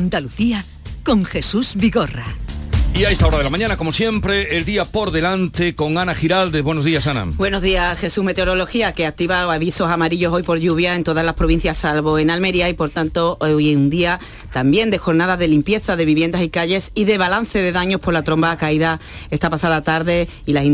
Andalucía con Jesús Vigorra. Y a esta hora de la mañana, como siempre, el día por delante con Ana Giralde. Buenos días, Ana. Buenos días, Jesús Meteorología, que activa avisos amarillos hoy por lluvia en todas las provincias, salvo en Almería, y por tanto hoy un día también de jornada de limpieza de viviendas y calles y de balance de daños por la tromba caída esta pasada tarde y las,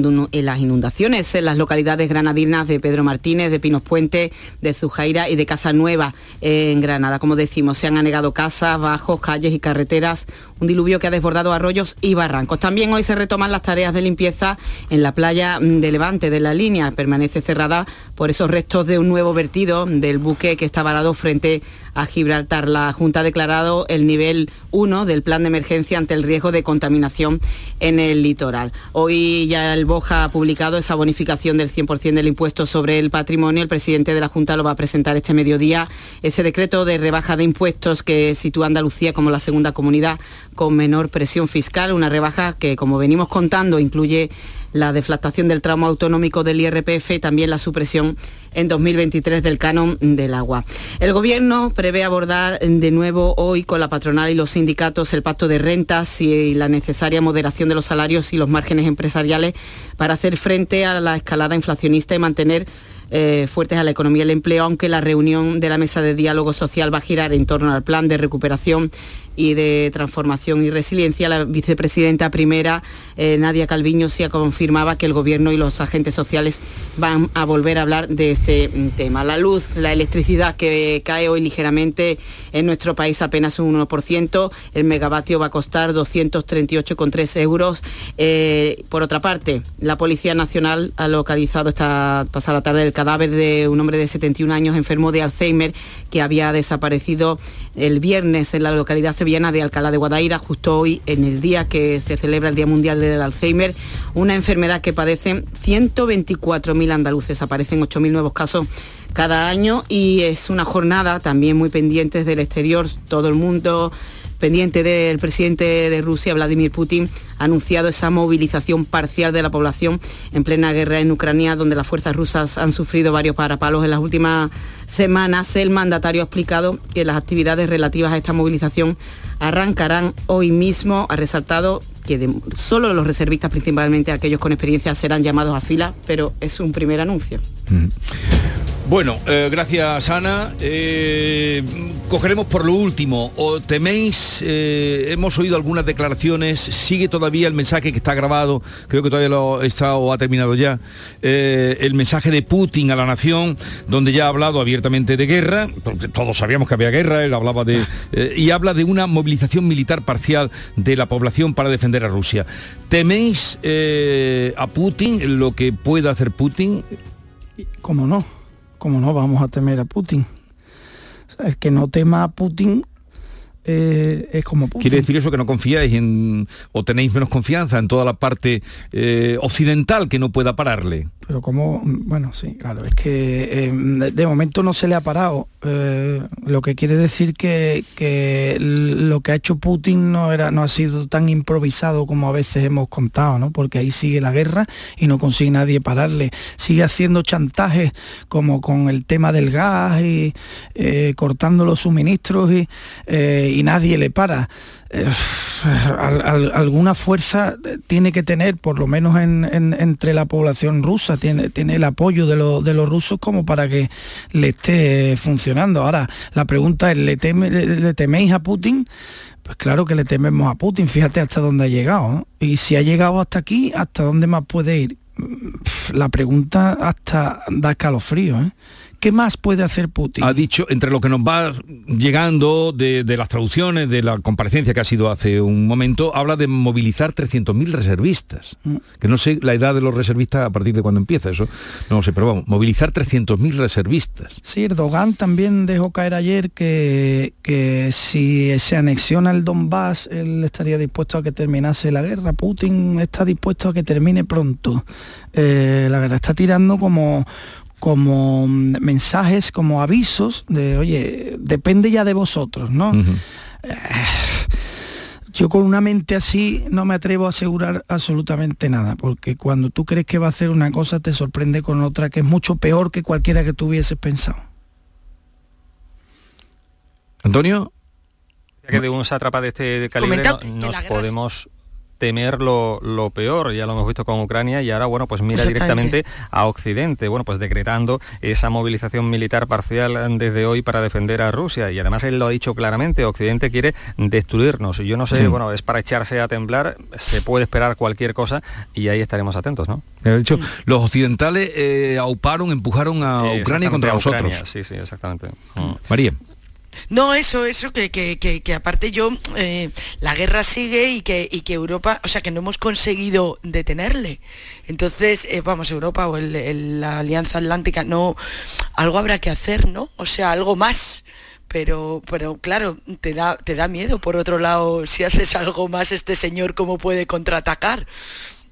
inundaciones en las localidades granadinas de Pedro Martínez, de Pinos Puente, de Zujaira y de Casa Nueva en Granada. Como decimos, se han anegado casas, bajos, calles y carreteras un diluvio que ha desbordado arroyos y barrancos. También hoy se retoman las tareas de limpieza en la playa de Levante de la línea. Permanece cerrada por esos restos de un nuevo vertido del buque que está varado frente a Gibraltar. La Junta ha declarado el nivel 1 del plan de emergencia ante el riesgo de contaminación en el litoral. Hoy ya el Boja ha publicado esa bonificación del 100% del impuesto sobre el patrimonio. El presidente de la Junta lo va a presentar este mediodía. Ese decreto de rebaja de impuestos que sitúa Andalucía como la segunda comunidad con menor presión fiscal, una rebaja que, como venimos contando, incluye la deflactación del tramo autonómico del IRPF y también la supresión en 2023 del canon del agua. El Gobierno prevé abordar de nuevo hoy con la patronal y los sindicatos el pacto de rentas y la necesaria moderación de los salarios y los márgenes empresariales para hacer frente a la escalada inflacionista y mantener eh, fuertes a la economía y el empleo, aunque la reunión de la mesa de diálogo social va a girar en torno al plan de recuperación y de Transformación y Resiliencia, la vicepresidenta primera, eh, Nadia Calviño, sí confirmaba que el Gobierno y los agentes sociales van a volver a hablar de este mm, tema. La luz, la electricidad que cae hoy ligeramente en nuestro país apenas un 1%, el megavatio va a costar 238,3 euros. Eh, por otra parte, la Policía Nacional ha localizado esta pasada tarde el cadáver de un hombre de 71 años enfermo de Alzheimer que había desaparecido el viernes en la localidad sevillana de Alcalá de Guadaira, justo hoy en el día que se celebra el Día Mundial del Alzheimer, una enfermedad que padecen 124.000 andaluces, aparecen 8.000 nuevos casos cada año y es una jornada también muy pendiente del exterior, todo el mundo pendiente del presidente de Rusia, Vladimir Putin, ha anunciado esa movilización parcial de la población en plena guerra en Ucrania, donde las fuerzas rusas han sufrido varios parapalos en las últimas semanas. El mandatario ha explicado que las actividades relativas a esta movilización arrancarán hoy mismo. Ha resaltado que solo los reservistas, principalmente aquellos con experiencia, serán llamados a fila, pero es un primer anuncio. Bueno, eh, gracias Ana. Eh, cogeremos por lo último. ¿O teméis? Eh, hemos oído algunas declaraciones. Sigue todavía el mensaje que está grabado. Creo que todavía lo está o ha terminado ya. el mensaje de Putin a la nación, donde ya ha hablado abiertamente de guerra. Porque todos sabíamos que había guerra. Él hablaba de y habla de una movilización militar parcial de la población para defender a Rusia. ¿Teméis a Putin lo que pueda hacer Putin? ¿Cómo no? ¿Cómo no vamos a temer a Putin? el que no tema a Putin eh, es como ¿Quiere decir eso que no confiáis en, o tenéis menos confianza en toda la parte eh, occidental que no pueda pararle? Pero como, bueno, sí, claro, es que eh, de momento no se le ha parado. lo que quiere decir que, que, lo que ha hecho Putin no, era, no ha sido tan improvisado como a veces hemos contado, ¿no? Porque ahí sigue la guerra y no consigue nadie pararle. Sigue haciendo chantajes como con el tema del gas y cortando los suministros y y nadie le para. Eh, alguna fuerza tiene que tener, por lo menos entre la población rusa, tiene, tiene el apoyo de, los rusos como para que le esté funcionando. Ahora, la pregunta es, ¿le, teméis a Putin? Pues claro que le tememos a Putin, fíjate hasta dónde ha llegado. Y si ha llegado hasta aquí, ¿hasta dónde más puede ir? La pregunta hasta da escalofrío. ¿eh? ¿Qué más puede hacer Putin? Ha dicho, entre lo que nos va llegando de, las traducciones, de la comparecencia que ha sido hace un momento, habla de movilizar 300.000 reservistas. Mm. Que no sé la edad de los reservistas a partir de cuándo empieza eso, no sé, pero vamos, movilizar 300.000 reservistas. Sí, Erdogan también dejó caer ayer que, que si se anexiona el Donbass, él estaría dispuesto a que terminase la guerra. Putin está dispuesto a que termine pronto. Eh, la guerra está tirando como como mensajes, como avisos de, oye, depende ya de vosotros, ¿no? Eh, yo con una mente así no me atrevo a asegurar absolutamente nada, porque cuando tú crees que va a hacer una cosa te sorprende con otra que es mucho peor que cualquiera que tú hubieses pensado. Antonio. Que de un sátrapa de este calibre nos podemos temer lo, peor, ya lo hemos visto con Ucrania y ahora, bueno, pues mira directamente a Occidente, bueno, pues decretando esa movilización militar parcial desde hoy para defender a Rusia y además él lo ha dicho claramente, Occidente quiere destruirnos y yo no sé, bueno, es para echarse a temblar, se puede esperar cualquier cosa y ahí estaremos atentos, ¿no? De hecho, los occidentales eh, auparon, empujaron a Ucrania contra nosotros. Sí, sí, exactamente. María. No, eso, eso, que, que, que, aparte yo, eh, la guerra sigue y que, y que Europa, o sea, que no hemos conseguido detenerle. Entonces, eh, vamos, Europa o la Alianza Atlántica, no, algo habrá que hacer, ¿no? O sea, algo más. Pero, pero claro, te da, te da miedo, por otro lado, si haces algo más, este señor, ¿cómo puede contraatacar?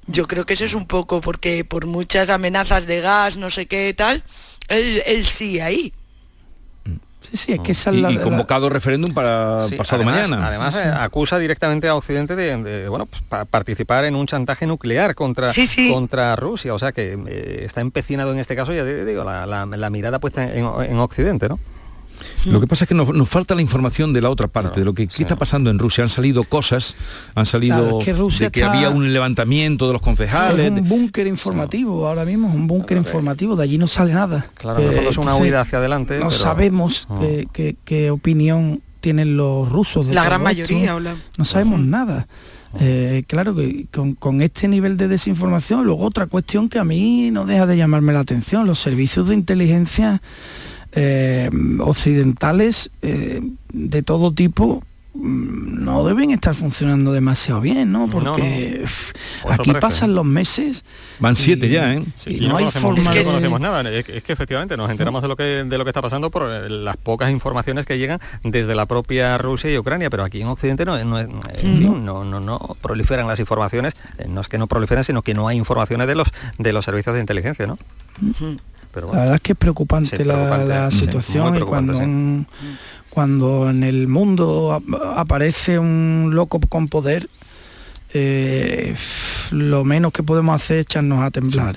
Yo creo que eso es un poco porque por muchas amenazas de gas, no sé qué tal, él, él sí ahí. Sí, sí, es que esa y, convocado referéndum para pasado mañana. Además, eh, acusa directamente a Occidente de, bueno, pues, participar en un chantaje nuclear contra, contra Rusia. O sea que eh, está empecinado en este caso, ya digo, la, mirada puesta en, en Occidente, ¿no? Lo que pasa es que nos, falta la información de la otra parte, de lo que está pasando en Rusia. Han salido cosas, han salido que de que había un levantamiento de los concejales. Es un búnker informativo, ahora mismo es un búnker informativo, de allí no sale nada. Claro, eh, es una huida hacia adelante. No sabemos ah. qué, opinión tienen los rusos. la gran mayoría. No sabemos nada. Eh, claro que con, con, este nivel de desinformación, luego otra cuestión que a mí no deja de llamarme la atención, los servicios de inteligencia eh, occidentales eh, de todo tipo mm, no deben estar funcionando demasiado bien, ¿no? Porque aquí pasan los meses. Van siete ya, ¿eh? y, no, hay forma es que no conocemos nada. Es, que efectivamente nos enteramos de lo que de lo que está pasando por eh, las pocas informaciones que llegan desde la propia Rusia y Ucrania, pero aquí en Occidente no, no, no, no, proliferan las informaciones. No es que no proliferan, sino que no hay informaciones de los de los servicios de inteligencia, ¿no? La verdad es que es preocupante, la, situación y cuando, cuando en el mundo aparece un loco con poder, eh, lo menos que podemos hacer es echarnos a temblar.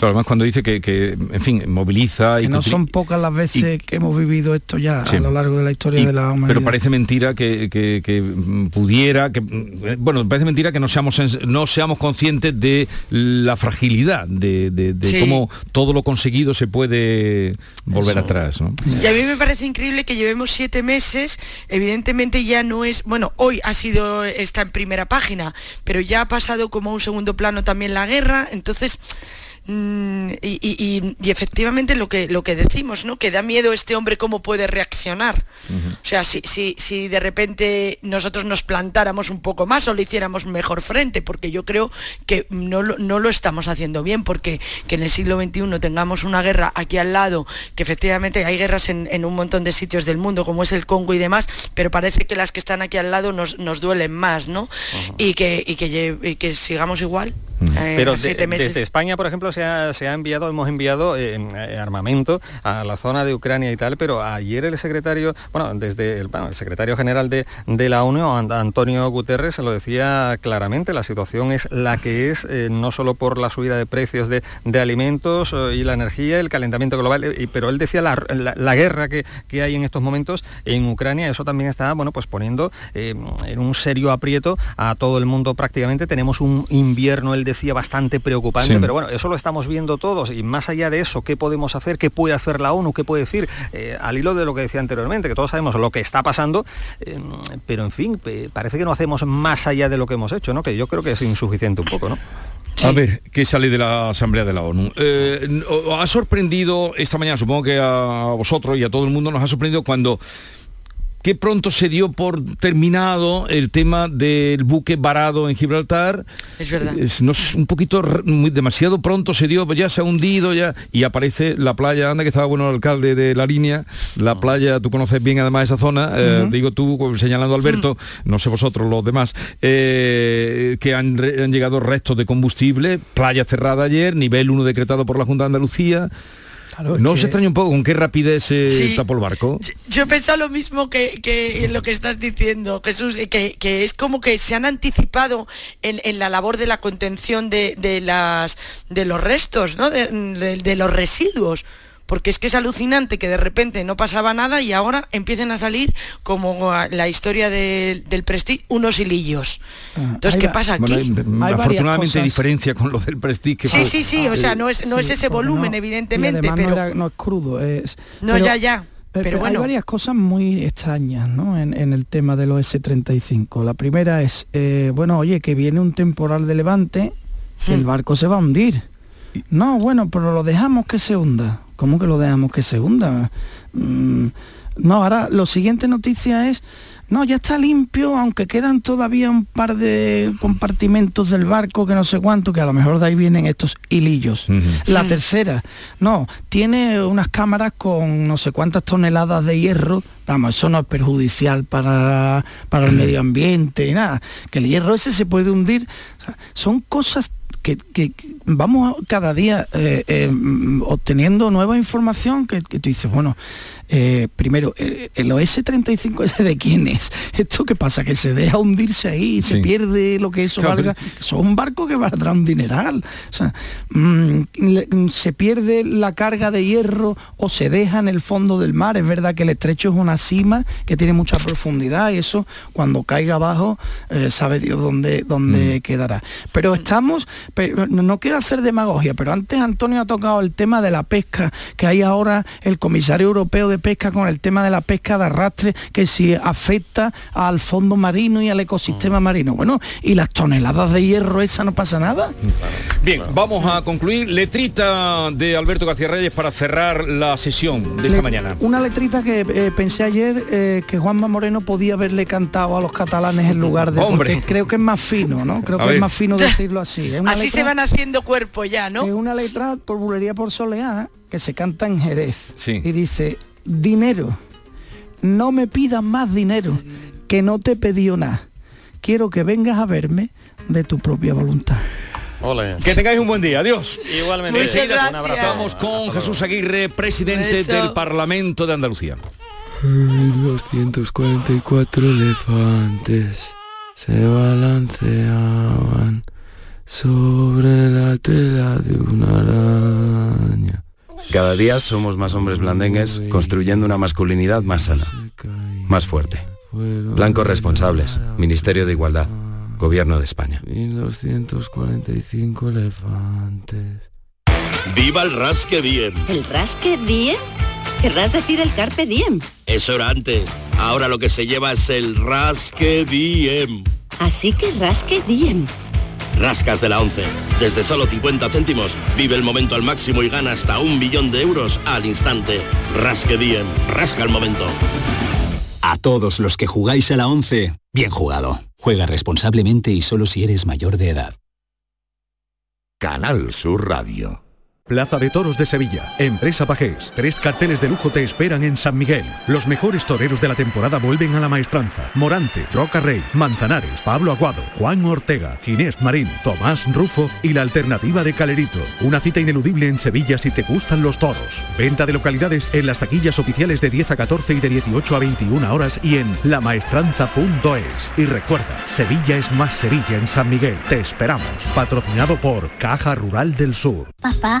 además cuando dice que, en fin, moviliza y... no son pocas las veces que hemos vivido esto ya a lo largo de la historia de la humanidad. Pero parece mentira que, pudiera, que bueno, parece mentira que no seamos, no seamos conscientes de la fragilidad, de, cómo todo lo conseguido se puede volver atrás. Y a mí me parece increíble que llevemos siete meses, evidentemente ya no es, bueno, hoy ha sido, está en primera página, pero ya ha pasado como un segundo plano también la guerra, entonces Mm, y, efectivamente lo que, lo que decimos, ¿no? Que da miedo este hombre cómo puede reaccionar. O sea, si, si, si, de repente nosotros nos plantáramos un poco más o le hiciéramos mejor frente, porque yo creo que no lo, no lo estamos haciendo bien, porque que en el siglo XXI tengamos una guerra aquí al lado, que efectivamente hay guerras en, un montón de sitios del mundo, como es el Congo y demás, pero parece que las que están aquí al lado nos, nos duelen más, ¿no? y, que, y, que, que sigamos igual. Eh, pero desde España, por ejemplo, se ha, enviado, hemos enviado eh, eh, armamento a la zona de Ucrania y tal, pero ayer el secretario, bueno, desde el, secretario general de, la ONU, Antonio Guterres, lo decía claramente, la situación es la que es, no solo por la subida de precios de, alimentos y la energía, el calentamiento global, pero él decía la, guerra que, hay en estos momentos en Ucrania, eso también está, bueno, pues poniendo en un serio aprieto a todo el mundo prácticamente. Tenemos un invierno, el decía, bastante preocupante, pero bueno, eso lo estamos viendo todos y más allá de eso, ¿qué podemos hacer? ¿Qué puede hacer la ONU? ¿Qué puede decir? Eh, al hilo de lo que decía anteriormente, que todos sabemos lo que está pasando, eh, pero en fin, parece que no hacemos más allá de lo que hemos hecho, ¿no? Que yo creo que es insuficiente un poco, ¿no? A ver, ¿qué sale de la Asamblea de la ONU? Eh, ha sorprendido esta mañana, supongo que a vosotros y a todo el mundo nos ha sorprendido cuando que pronto se dio por terminado el tema del buque varado en Gibraltar. Es verdad. no, un poquito, muy, demasiado pronto se dio, ya se ha hundido ya, y aparece la playa, anda que estaba bueno el alcalde de la línea, la playa, tú conoces bien además esa zona, eh, digo tú, señalando a Alberto, no sé vosotros los demás, eh, que han, han llegado restos de combustible, playa cerrada ayer, nivel 1 decretado por la Junta de Andalucía, ¿No se extraña un poco con qué rapidez se tapó el barco? Yo pensado lo mismo que, lo que estás diciendo, Jesús, que, es como que se han anticipado en, la labor de la contención de, las, de los restos, ¿no? de, los residuos porque es que es alucinante que de repente no pasaba nada y ahora empiecen a salir como la historia del Prestige unos hilillos. Ah, Entonces, ¿qué pasa aquí? afortunadamente hay diferencia con lo del Prestige. sí, sí, sí, o sea, no es, no es ese volumen, evidentemente, pero... No, es crudo, es... No, ya, ya. Pero bueno. Hay varias cosas muy extrañas ¿no? en, el tema de los S-35. La primera es, eh, bueno, oye, que viene un temporal de levante, que el hmm. barco se va a hundir. No, bueno, pero lo dejamos que se hunda. ¿Cómo que lo dejamos que se hunda? Mm, no, ahora lo siguiente noticia es no, ya está limpio, aunque quedan todavía un par de compartimentos del barco que no sé cuánto, que a lo mejor de ahí vienen estos hilillos. La tercera, no, tiene unas cámaras con no sé cuántas toneladas de hierro, vamos, eso no es perjudicial para, para el medio ambiente y nada, que el hierro ese se puede hundir. son cosas que, vamos cada día eh, eh, obteniendo nueva información que, tú dices, bueno, eh, primero, eh, el OS-35 ese de quién es. ¿Esto qué pasa? Que se deja hundirse ahí, y se pierde lo que eso valga. Eso es un barco que valdrá un dineral. O sea, mm, se pierde la carga de hierro o se deja en el fondo del mar. Es verdad que el estrecho es una cima que tiene mucha profundidad y eso cuando caiga abajo eh, sabe Dios dónde, dónde mm. quedará. Pero estamos, no quiero hacer demagogia, pero antes Antonio ha tocado el tema de la pesca, que hay ahora el comisario europeo de pesca con el tema de la pesca de arrastre, que si afecta al fondo marino y al ecosistema mm. marino. Bueno, y las toneladas de hierro esa no pasa nada. Bien, vamos a concluir. Letrita de Alberto García Reyes para cerrar la sesión de esta mañana. Una letrita que eh, pensé ayer eh, que Juanma Moreno podía haberle cantado a los catalanes en lugar de... Hombre. Creo que es más fino, ¿no? Creo que es más fino decirlo así. así se van haciendo cuerpo ya, ¿no? Es una letra por bulería por soleá que se canta en Jerez. Sí. Y dice, dinero. No me pidas más dinero, que no te pedí nada. Quiero que vengas a verme de tu propia voluntad. Que tengáis un buen día. Adiós. Igualmente. un abrazo. con Jesús Aguirre, presidente del Parlamento de Andalucía. 244 elefantes se balanceaban sobre la tela de una araña. Cada día somos más hombres blandengues construyendo una masculinidad más sana, más fuerte. Blancos responsables, Ministerio de Igualdad, Gobierno de España. 1245 elefantes. ¡Viva el Rasque Diem! ¿El Rasque Diem? Querrás decir el Carpe Diem. Eso era antes. Ahora lo que se lleva es el Rasque Diem. Así que Rasque Diem Rascas de la 11. Desde solo 50 céntimos, vive el momento al máximo y gana hasta un millón de euros al instante. Rasque Diem. Rasca el momento. A todos los que jugáis a la 11, bien jugado. Juega responsablemente y solo si eres mayor de edad. Canal Sur Radio. Plaza de Toros de Sevilla, Empresa Pajés. Tres carteles de lujo te esperan en San Miguel. Los mejores toreros de la temporada vuelven a la maestranza. Morante, Roca Rey, Manzanares, Pablo Aguado, Juan Ortega, Ginés Marín, Tomás Rufo y la alternativa de Calerito. Una cita ineludible en Sevilla si te gustan los toros. Venta de localidades en las taquillas oficiales de 10 a 14 y de 18 a 21 horas y en lamaestranza.es. Y recuerda, Sevilla es más Sevilla en San Miguel. Te esperamos. Patrocinado por Caja Rural del Sur. Papá,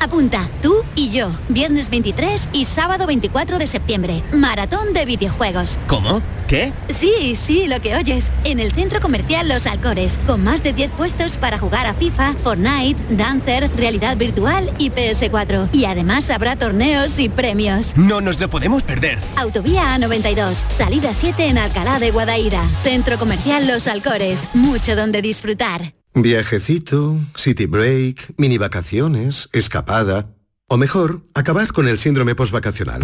Apunta, tú y yo, viernes 23 y sábado 24 de septiembre, maratón de videojuegos. ¿Cómo? ¿Qué? Sí, sí, lo que oyes. En el centro comercial Los Alcores, con más de 10 puestos para jugar a FIFA, Fortnite, Dancer, realidad virtual y PS4. Y además habrá torneos y premios. No nos lo podemos perder. Autovía A92, salida 7 en Alcalá de Guadaira. Centro comercial Los Alcores, mucho donde disfrutar. Viajecito, city break, mini vacaciones, escapada. O mejor, acabar con el síndrome postvacacional.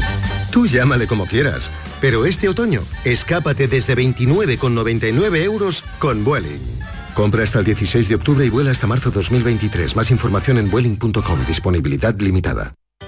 Tú llámale como quieras, pero este otoño, escápate desde 29,99 euros con Vueling. Compra hasta el 16 de octubre y vuela hasta marzo 2023. Más información en vueling.com. Disponibilidad limitada.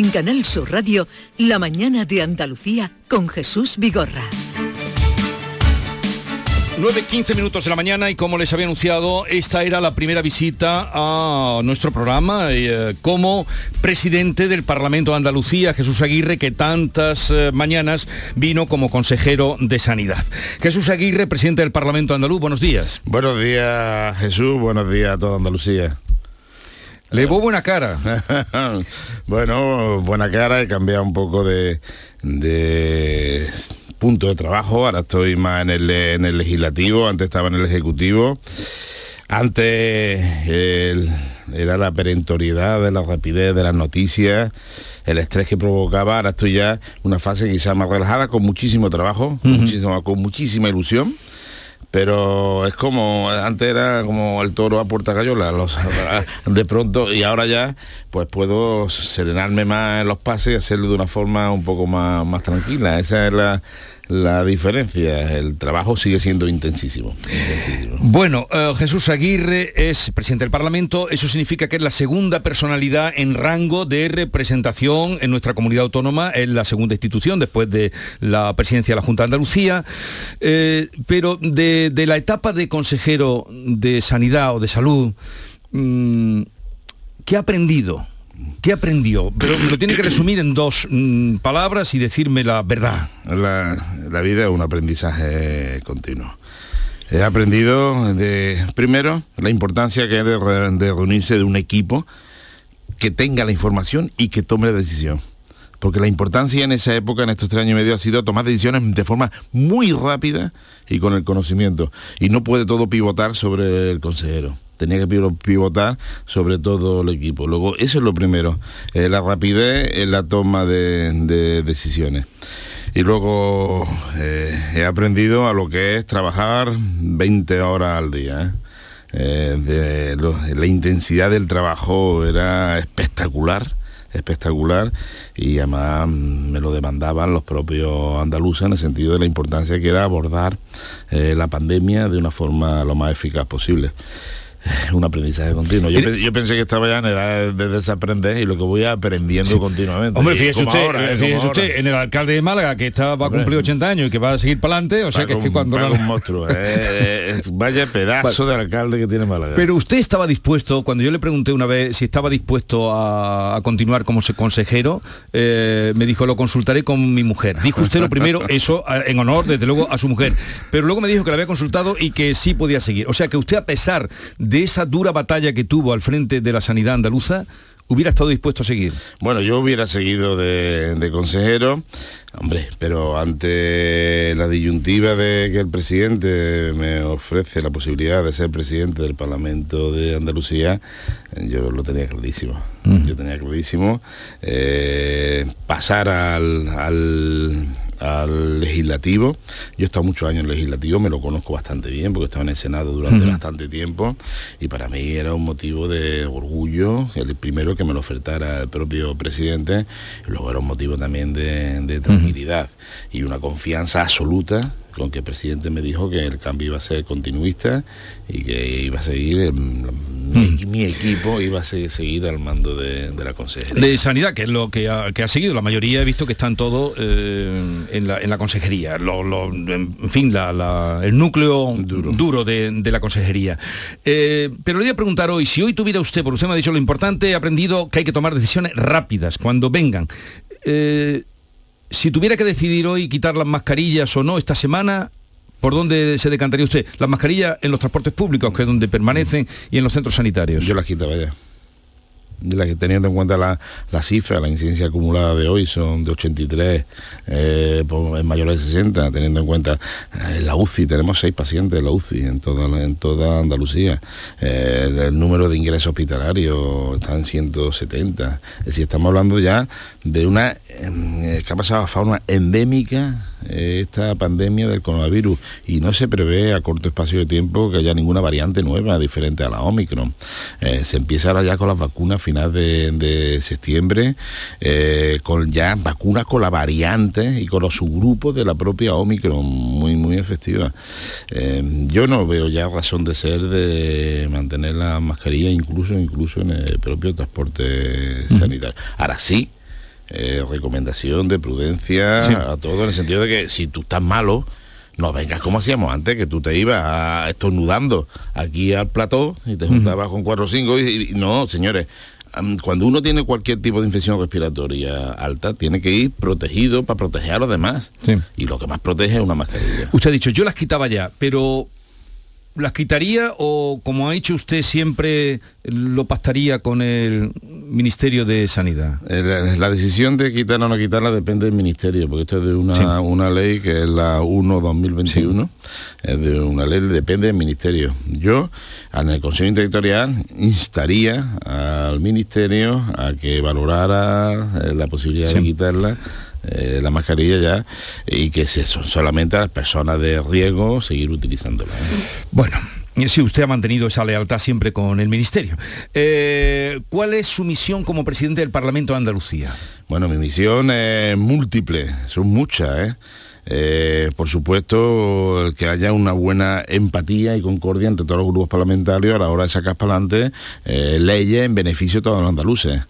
En Canal Sur Radio, La mañana de Andalucía con Jesús Vigorra. 9.15 minutos de la mañana y como les había anunciado, esta era la primera visita a nuestro programa eh, como presidente del Parlamento de Andalucía, Jesús Aguirre, que tantas eh, mañanas vino como consejero de Sanidad. Jesús Aguirre, presidente del Parlamento Andaluz, buenos días. Buenos días Jesús, buenos días a toda Andalucía. Le veo buena cara. bueno, buena cara, he cambiado un poco de, punto de trabajo, ahora estoy más en el, en el legislativo, antes estaba en el ejecutivo. Antes era la perentoriedad de la rapidez de las noticias, el estrés que provocaba, ahora estoy ya en una fase quizá más relajada, con muchísimo trabajo, con muchísima ilusión pero es como antes era como el toro a puerta gallola los, de pronto y ahora ya pues puedo serenarme más en los pases y hacerlo de una forma un poco más, más tranquila. Esa es la, la diferencia. El trabajo sigue siendo intensísimo. Bueno, eh, Jesús Aguirre es presidente del Parlamento. Eso significa que es la segunda personalidad en rango de representación en nuestra comunidad autónoma. Es la segunda institución después de la presidencia de la Junta de Andalucía. Eh, pero de, la etapa de consejero de Sanidad o de Salud, mm, ¿qué ha aprendido? ¿Qué aprendió? Pero lo tiene que resumir en dos mm, palabras y decirme la verdad. La, vida es un aprendizaje continuo. He aprendido de, primero, la importancia que es de, reunirse de un equipo que tenga la información y que tome la decisión porque la importancia en esa época, en estos tres años y medio, ha sido tomar decisiones de forma muy rápida y con el conocimiento. Y no puede todo pivotar sobre el consejero tenía que pivotar sobre todo el equipo. Luego, eso es lo primero, eh, la rapidez en la toma de, decisiones. Y luego eh, he aprendido a lo que es trabajar 20 horas al día. ¿eh? la intensidad del trabajo era espectacular espectacular y además me lo demandaban los propios andaluces en el sentido de la importancia que era abordar la pandemia de una forma lo más eficaz posible un aprendizaje continuo. Yo, pensé que estaba ya en edad de desaprender y lo que voy aprendiendo continuamente. Hombre, fíjese usted, ¿eh? fíjese usted en el alcalde de Málaga que está, va a cumplir 80 años y que va a seguir para adelante, o sea que es que cuando... un monstruo, eh, eh, vaya pedazo de alcalde que tiene Málaga. Pero usted estaba dispuesto, cuando yo le pregunté una vez si estaba dispuesto a, continuar como consejero, me dijo, lo consultaré con mi mujer. Dijo usted lo primero, eso en honor, desde luego, a su mujer. Pero luego me dijo que la había consultado y que sí podía seguir. O sea que usted, a pesar de esa dura batalla que tuvo al frente de la sanidad andaluza, hubiera estado dispuesto a seguir. Bueno, yo hubiera seguido de, consejero, hombre, pero ante la disyuntiva de que el presidente me ofrece la posibilidad de ser presidente del Parlamento de Andalucía, yo lo tenía clarísimo. Yo tenía clarísimo eh, pasar al, al legislativo. Yo he estado muchos años en el legislativo, me lo conozco bastante bien porque he estado en el Senado durante bastante tiempo y para mí era un motivo de orgullo, el primero que me lo ofertara el propio presidente, luego era un motivo también de, tranquilidad y una confianza absoluta con que el presidente me dijo que el cambio iba a ser continuista y que iba a seguir, mm. mi, equipo iba a seguir, al mando de, la consejería. De sanidad, que es lo que ha, seguido, la mayoría he visto que están todos eh, en, la, consejería, en fin, el núcleo duro, de, la consejería. Eh, pero le voy a preguntar hoy, si hoy tuviera usted, por usted me ha dicho lo importante, he aprendido que hay que tomar decisiones rápidas cuando vengan. Eh, si tuviera que decidir hoy quitar las mascarillas o no esta semana, ¿por dónde se decantaría usted? Las mascarillas en los transportes públicos, que es donde permanecen, y en los centros sanitarios. Yo las quitaba ya la que teniendo en cuenta la, la, cifra, la incidencia acumulada de hoy son de 83 eh, en mayores de 60, teniendo en cuenta eh, la UCI, tenemos seis pacientes en la UCI en toda, en toda Andalucía, eh, el número de ingresos hospitalarios está en 170, es decir, estamos hablando ya de una em, que ha pasado a fauna endémica esta pandemia del coronavirus. Y no se prevé a corto espacio de tiempo que haya ninguna variante nueva diferente a la Omicron. se empieza ahora ya con las vacunas final de, septiembre, eh, con ya vacunas con la variante y con los subgrupos de la propia Omicron, muy, muy efectiva. Eh, yo no veo ya razón de ser de mantener la mascarilla incluso, incluso en el propio transporte sanitario. Ahora sí, eh, recomendación de prudencia a todo en el sentido de que si tú estás malo, no vengas como hacíamos antes, que tú te ibas estornudando aquí al plató y te juntabas con cuatro o cinco y, no, señores, cuando uno tiene cualquier tipo de infección respiratoria alta, tiene que ir protegido para proteger a los demás. Y lo que más protege es una mascarilla. Usted ha dicho, yo las quitaba ya, pero ¿Las quitaría o, como ha hecho usted siempre, lo pactaría con el Ministerio de Sanidad? Eh, la, decisión de quitarla o no quitarla depende del Ministerio, porque esto es de una, una ley que es la 1-2021, es de una ley, depende del Ministerio. Yo, en el Consejo Interterritorial, instaría al Ministerio a que valorara eh, la posibilidad de quitarla eh, la mascarilla ya y que se, son solamente las personas de riesgo seguir utilizándola. ¿eh? Bueno. Sí, usted ha mantenido esa lealtad siempre con el Ministerio. Eh, ¿Cuál es su misión como presidente del Parlamento de Andalucía? Bueno, mi misión es múltiple, son muchas. por supuesto, que haya una buena empatía y concordia entre todos los grupos parlamentarios a la hora de sacar para adelante leyes en beneficio de todos los andaluces.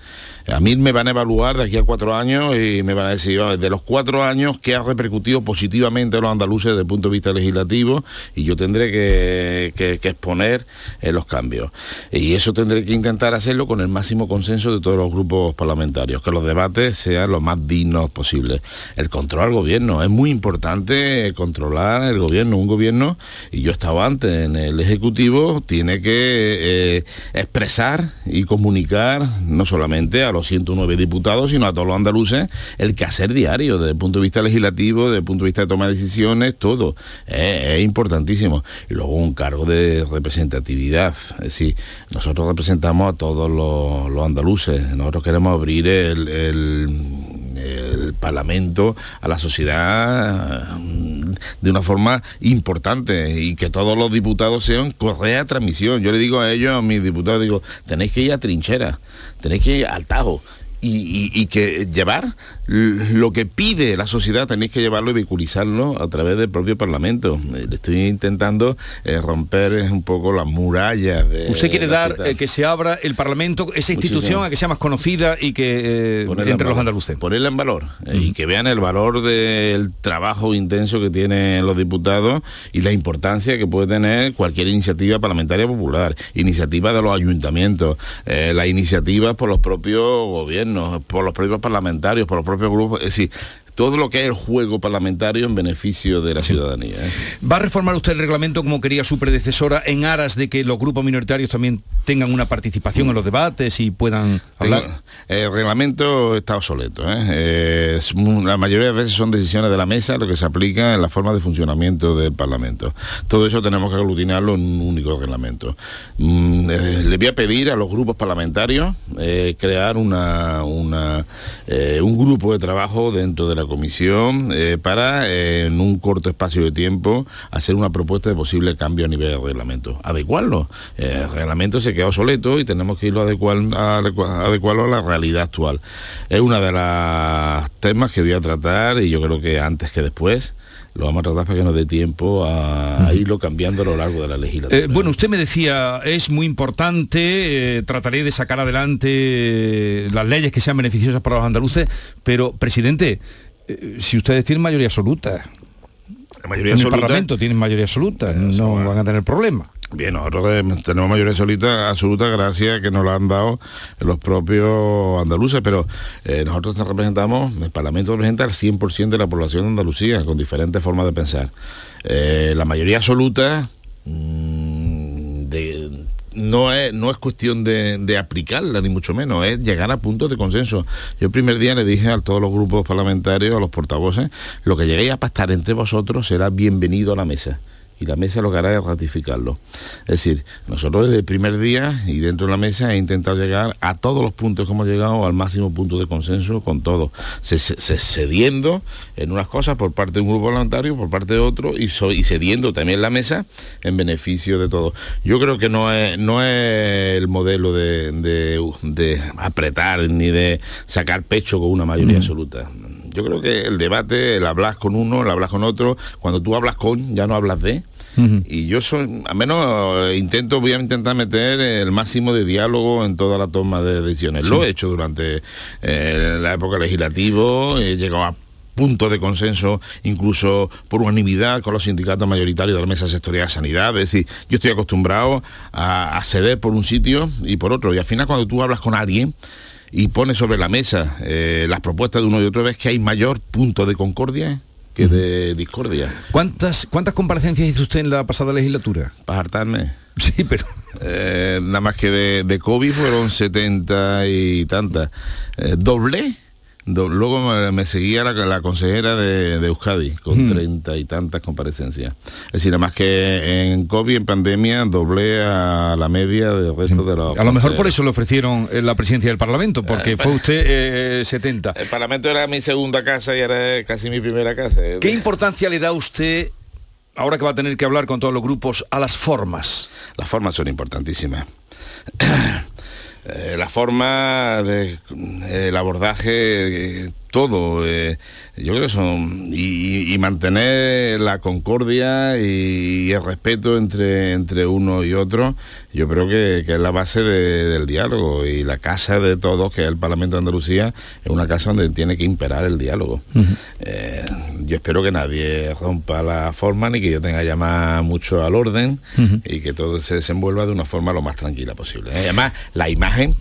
A mí me van a evaluar de aquí a cuatro años y me van a decir, de los cuatro años, ¿qué ha repercutido positivamente a los andaluces desde el punto de vista legislativo? Y yo tendré que, exponer eh, los cambios. Y eso tendré que intentar hacerlo con el máximo consenso de todos los grupos parlamentarios, que los debates sean lo más dignos posibles. El control al gobierno, es muy importante controlar el gobierno. Un gobierno, y yo estaba antes en el Ejecutivo, tiene que eh, expresar y comunicar no solamente a los 109 diputados, sino a todos los andaluces, el quehacer diario, desde el punto de vista legislativo, desde el punto de vista de toma de decisiones, todo. Es, importantísimo. Y luego un cargo de representatividad. Es decir, nosotros representamos a todos los, andaluces. Nosotros queremos abrir el, el Parlamento a la sociedad mm, de una forma importante y que todos los diputados sean correa transmisión. Yo le digo a ellos, a mis diputados, digo, tenéis que ir a trinchera, tenéis que ir al Tajo, y, que llevar lo que pide la sociedad, tenéis que llevarlo y vehiculizarlo a través del propio Parlamento. Eh, estoy intentando eh, romper un poco las murallas. De Usted quiere dar eh, que se abra el Parlamento, esa institución, a que sea más conocida y que entre los andaluces. Ponerla en valor y que vean el valor del trabajo intenso que tienen los diputados y la importancia que puede tener cualquier iniciativa parlamentaria popular, iniciativa de los ayuntamientos, la iniciativa por los propios gobiernos por los propios parlamentarios, por los propios grupos. Es todo lo que es el juego parlamentario en beneficio de la ciudadanía. ¿eh? ¿Va a reformar usted el reglamento como quería su predecesora en aras de que los grupos minoritarios también tengan una participación en los debates y puedan hablar? El reglamento está obsoleto. ¿eh? la mayoría de veces son decisiones de la mesa lo que se aplica en la forma de funcionamiento del Parlamento. Todo eso tenemos que aglutinarlo en un único reglamento. Mm, eh, le voy a pedir a los grupos parlamentarios crear una, una un grupo de trabajo dentro de la comisión eh, para, eh, en un corto espacio de tiempo, hacer una propuesta de posible cambio a nivel de reglamento. Adecuarlo. Eh, el reglamento se queda obsoleto y tenemos que irlo a adecuarlo a la realidad actual. Es una de las temas que voy a tratar y yo creo que antes que después lo vamos a tratar para que nos dé tiempo a, irlo cambiando a lo largo de la legislatura. bueno, usted me decía, es muy importante, trataré de sacar adelante las leyes que sean beneficiosas para los andaluces, pero, presidente, eh, si ustedes tienen mayoría absoluta, mayoría en absoluta, el Parlamento tienen mayoría absoluta, no van a tener problema. Bien, nosotros tenemos mayoría absoluta, absoluta gracias que nos la han dado los propios andaluces, pero eh, nosotros representamos, el Parlamento representa al 100% de la población de Andalucía, con diferentes formas de pensar. Eh, la mayoría absoluta mm, no es, no es cuestión de, de, aplicarla, ni mucho menos, es llegar a puntos de consenso. Yo el primer día le dije a todos los grupos parlamentarios, a los portavoces, lo que lleguéis a pactar entre vosotros será bienvenido a la mesa y la mesa lo que hará es ratificarlo. Es decir, nosotros desde el primer día y dentro de la mesa he intentado llegar a todos los puntos que hemos llegado al máximo punto de consenso con todos, se, se, cediendo en unas cosas por parte de un grupo parlamentario, por parte de otro y, so, y cediendo también la mesa en beneficio de todos. Yo creo que no es, no es el modelo de, de, de apretar ni de sacar pecho con una mayoría mm. absoluta yo creo que el debate, el hablar con uno, el hablar con otro, cuando tú hablas con, ya no hablas de, y yo soy, al menos intento, voy a intentar meter el máximo de diálogo en toda la toma de decisiones. Lo he hecho durante eh, la época legislativa, he llegado a puntos de consenso, incluso por unanimidad con los sindicatos mayoritarios de la mesa sectorial de sanidad. Es decir, yo estoy acostumbrado a, ceder por un sitio y por otro. Y al final cuando tú hablas con alguien, y pones sobre la mesa eh, las propuestas de uno y otro, ves que hay mayor punto de concordia que de discordia. ¿Cuántas, ¿Cuántas comparecencias hizo usted en la pasada legislatura? Para hartarme. Sí, pero... Eh, nada más que de, de, COVID fueron 70 y tantas. Eh, ¿Doble? Luego me, seguía la, consejera de, Euskadi con hmm. treinta y tantas comparecencias. Es decir, nada más que en COVID, en pandemia, doblé a la media del resto de los... A lo mejor por eso le ofrecieron eh, la presidencia del Parlamento, porque fue usted 70. El Parlamento era mi segunda casa y era casi mi primera casa. ¿Qué importancia le da usted, ahora que va a tener que hablar con todos los grupos, a las formas? Las formas son importantísimas. Eh, la forma de el abordaje eh, todo. Eh, yo creo que son. Y, mantener la concordia y, el respeto entre, entre uno y otro, yo creo que, es la base del diálogo. Y la casa de todos, que es el Parlamento de Andalucía, es una casa donde tiene que imperar el diálogo. Eh, yo espero que nadie rompa la forma ni que yo tenga que llamar mucho al orden y que todo se desenvuelva de una forma lo más tranquila posible. Además, la imagen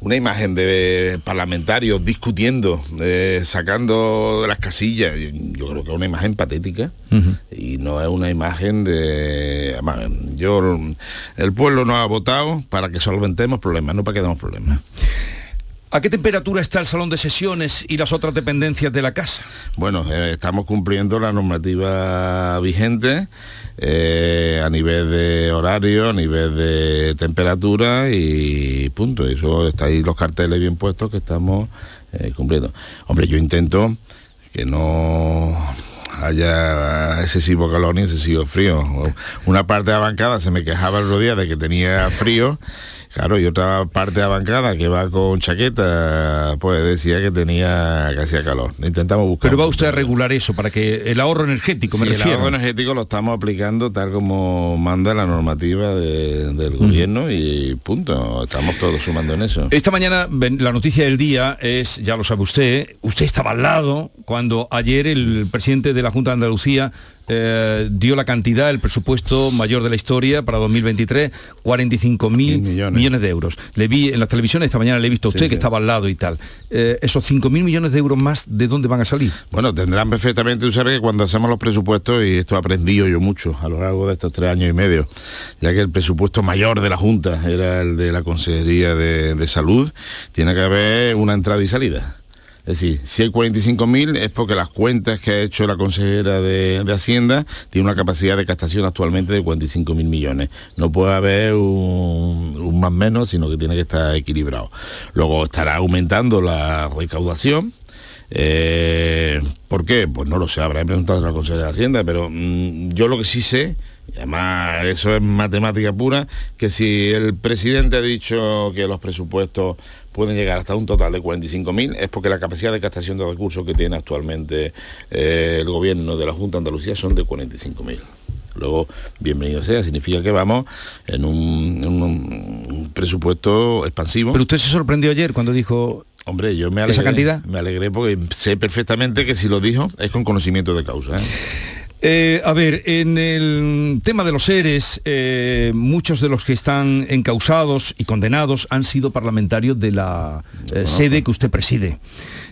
una imagen de parlamentarios discutiendo, eh, sacando de las casillas, yo creo que es una imagen patética y no es una imagen de... Yo, el pueblo nos ha votado para que solventemos problemas, no para que demos problemas. ¿A qué temperatura está el salón de sesiones y las otras dependencias de la casa? Bueno, eh, estamos cumpliendo la normativa vigente eh, a nivel de horario, a nivel de temperatura y punto. Eso está ahí los carteles bien puestos que estamos eh, cumpliendo. Hombre, yo intento que no haya excesivo calor ni excesivo frío. Una parte de la bancada se me quejaba el otro de que tenía frío Claro, y otra parte de la bancada que va con chaqueta, pues decía que tenía casi calor. Intentamos buscar. Pero va usted a regular eso para que el ahorro energético me El ahorro energético lo estamos aplicando tal como manda la normativa del gobierno y punto. Estamos todos sumando en eso. Esta mañana la noticia del día es, ya lo sabe usted, usted estaba al lado cuando ayer el presidente de la Junta de Andalucía eh, dio la cantidad, el presupuesto mayor de la historia para 2023, 45 mil millones. de euros. Le vi en la televisión esta mañana, le he visto a usted que estaba al lado y tal. Eh, esos 5 mil millones de euros más, ¿de dónde van a salir? Bueno, tendrán perfectamente usar que cuando hacemos los presupuestos, y esto he aprendido yo mucho a lo largo de estos tres años y medio, ya que el presupuesto mayor de la Junta era el de la Consejería de Salud, tiene que haber una entrada y salida. Es decir, si hay 45.000 es porque las cuentas que ha hecho la consejera de, Hacienda tiene una capacidad de captación actualmente de 45.000 millones. No puede haber un, más menos, sino que tiene que estar equilibrado. Luego estará aumentando la recaudación, eh, ¿Por qué? Pues no lo sé, habrá preguntado a la consejera de Hacienda, pero mm, yo lo que sí sé, además eso es matemática pura, que si el presidente ha dicho que los presupuestos pueden llegar hasta un total de 45.000, es porque la capacidad de captación de recursos que tiene actualmente eh, el gobierno de la Junta de Andalucía son de 45.000. Luego, bienvenido sea, significa que vamos en un, presupuesto expansivo. Pero usted se sorprendió ayer cuando dijo Hombre, yo me alegré, ¿Esa cantidad? me alegré porque sé perfectamente que si lo dijo es con conocimiento de causa. ¿eh? Eh, a ver, en el tema de los seres, eh, muchos de los que están encausados y condenados han sido parlamentarios de la eh, sede que usted preside.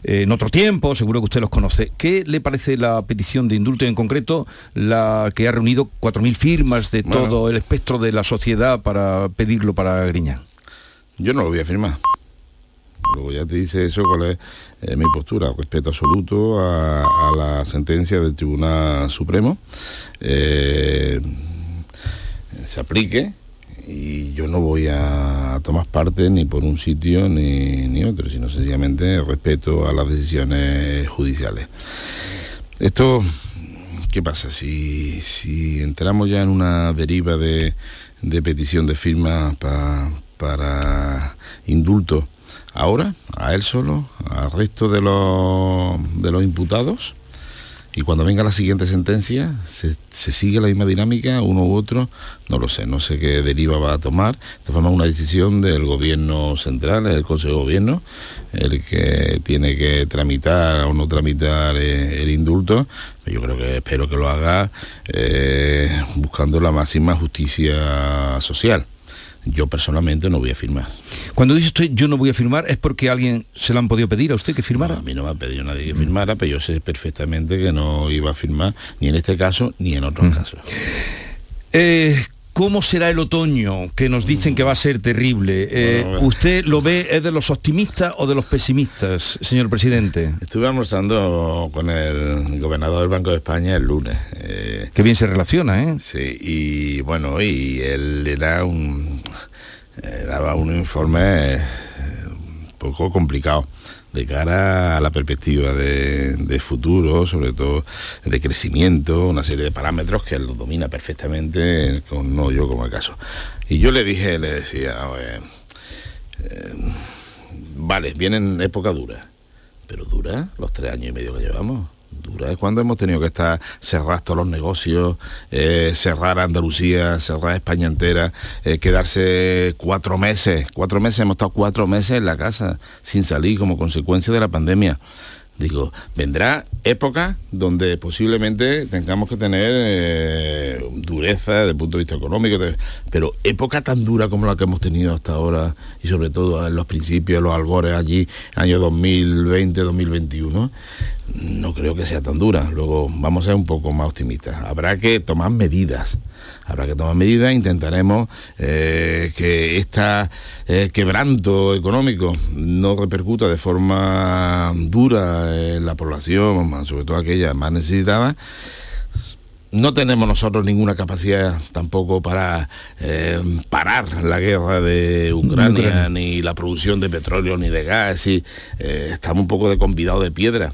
En otro tiempo, seguro que usted los conoce. ¿Qué le parece la petición de indulto en concreto, la que ha reunido 4.000 firmas de Bueno. todo el espectro de la sociedad para pedirlo para Griñán? Yo no lo voy a firmar. Luego ya te dice eso cuál es eh, mi postura, respeto absoluto a, la sentencia del Tribunal Supremo. Eh, se aplique y yo no voy a tomar parte ni por un sitio ni, ni otro, sino sencillamente respeto a las decisiones judiciales. Esto, ¿qué pasa? Si, si entramos ya en una deriva de, de petición de firma pa- para indulto, ahora, a él solo, al resto de los, de los imputados, y cuando venga la siguiente sentencia, se, sigue la misma dinámica, uno u otro, no lo sé, no sé qué deriva va a tomar. De forma una decisión del gobierno central, el Consejo de Gobierno, el que tiene que tramitar o no tramitar eh, el indulto. Yo creo que espero que lo haga eh, buscando la máxima justicia social. Yo personalmente no voy a firmar. Cuando dice usted yo no voy a firmar, ¿es porque alguien se lo han podido pedir a usted que firmara? a mí no me ha pedido nadie que firmara, pero yo sé perfectamente que no iba a firmar ni en este caso ni en otros casos. Eh, ¿Cómo será el otoño? Que nos dicen que va a ser terrible. Eh. ¿Usted lo ve, es de los optimistas o de los pesimistas, señor presidente? Estuve almorzando con el gobernador del Banco de España el lunes. eh, Qué bien se relaciona, ¿eh? Sí, y bueno, y él le da un eh, daba un informe eh, un poco complicado de cara a la perspectiva de, futuro, sobre todo de crecimiento, una serie de parámetros que él lo domina perfectamente, con no yo como el caso. Y yo le dije, le decía, a ver, eh, vale, vienen época dura, pero dura los tres años y medio que llevamos. Dura es cuando hemos tenido que estar cerrar todos los negocios, eh, cerrar Andalucía, cerrar España entera, eh, quedarse cuatro meses, cuatro meses, hemos estado cuatro meses en la casa sin salir como consecuencia de la pandemia. Digo, vendrá época donde posiblemente tengamos que tener eh, dureza desde el punto de vista económico, pero época tan dura como la que hemos tenido hasta ahora y sobre todo en los principios, los albores allí, año 2020, 2021, no creo que sea tan dura. Luego vamos a ser un poco más optimistas. Habrá que tomar medidas. Habrá que tomar medidas, intentaremos eh, que este quebranto económico no repercuta de forma dura en la población, sobre todo aquella más necesitada. No tenemos nosotros ninguna capacidad tampoco para eh, parar la guerra de Ucrania, Ucrania. ni la producción de petróleo ni de gas, y eh, estamos un poco de convidado de piedra.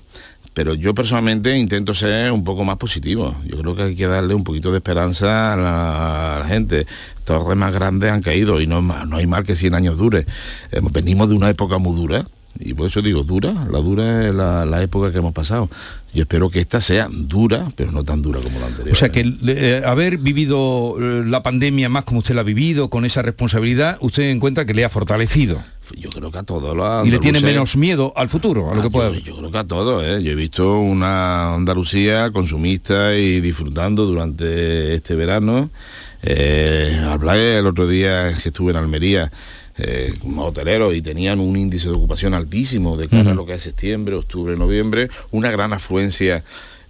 Pero yo personalmente intento ser un poco más positivo. Yo creo que hay que darle un poquito de esperanza a la, a la gente. Torres más grandes han caído y no, hay mal que 100 años dure. Eh, venimos de una época muy dura. Y por eso digo, dura, la dura es la, la época que hemos pasado. Yo espero que esta sea dura, pero no tan dura como la anterior. O sea que eh, haber vivido eh, la pandemia más como usted la ha vivido, con esa responsabilidad, usted encuentra que le ha fortalecido. Yo creo que a todos los Y le tiene andaluces- menos miedo al futuro, a lo Ah, que pueda. yo, yo creo que a todos, ¿eh? Yo he visto una Andalucía consumista y disfrutando durante este verano. Eh, hablé el otro día que estuve en Almería eh, hoteleros y tenían un índice de ocupación altísimo de cara a lo que es septiembre, octubre, noviembre, una gran afluencia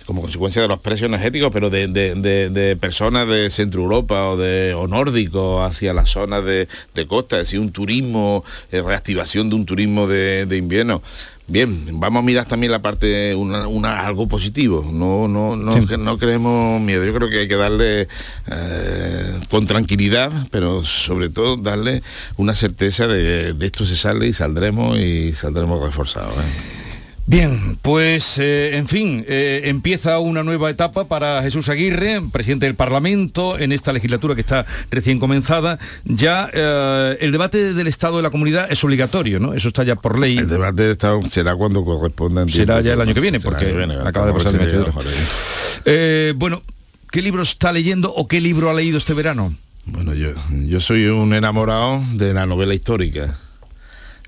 como consecuencia de los precios energéticos, pero de, de- de- de personas de Centro Europa o de o nórdicos hacia las zonas de, de costa, es decir, un turismo, eh, reactivación de un turismo de, de invierno. Bien, vamos a mirar también la parte, una, una- algo positivo, no, no, no, Sí. que no creemos miedo, yo creo que hay que darle eh, con tranquilidad, pero sobre todo darle una certeza de, de esto se sale y saldremos y saldremos reforzados. ¿eh? Bien, pues eh, en fin, eh, empieza una nueva etapa para Jesús Aguirre, presidente del Parlamento, en esta legislatura que está recién comenzada. Ya eh, el debate del Estado de la Comunidad es obligatorio, ¿no? Eso está ya por ley. El debate de Estado será cuando corresponda. Será ya el año que viene, porque viene, acaba de pasar el bueno, ¿qué libro está leyendo o qué libro ha leído este verano? Bueno, yo, yo soy un enamorado de la novela histórica.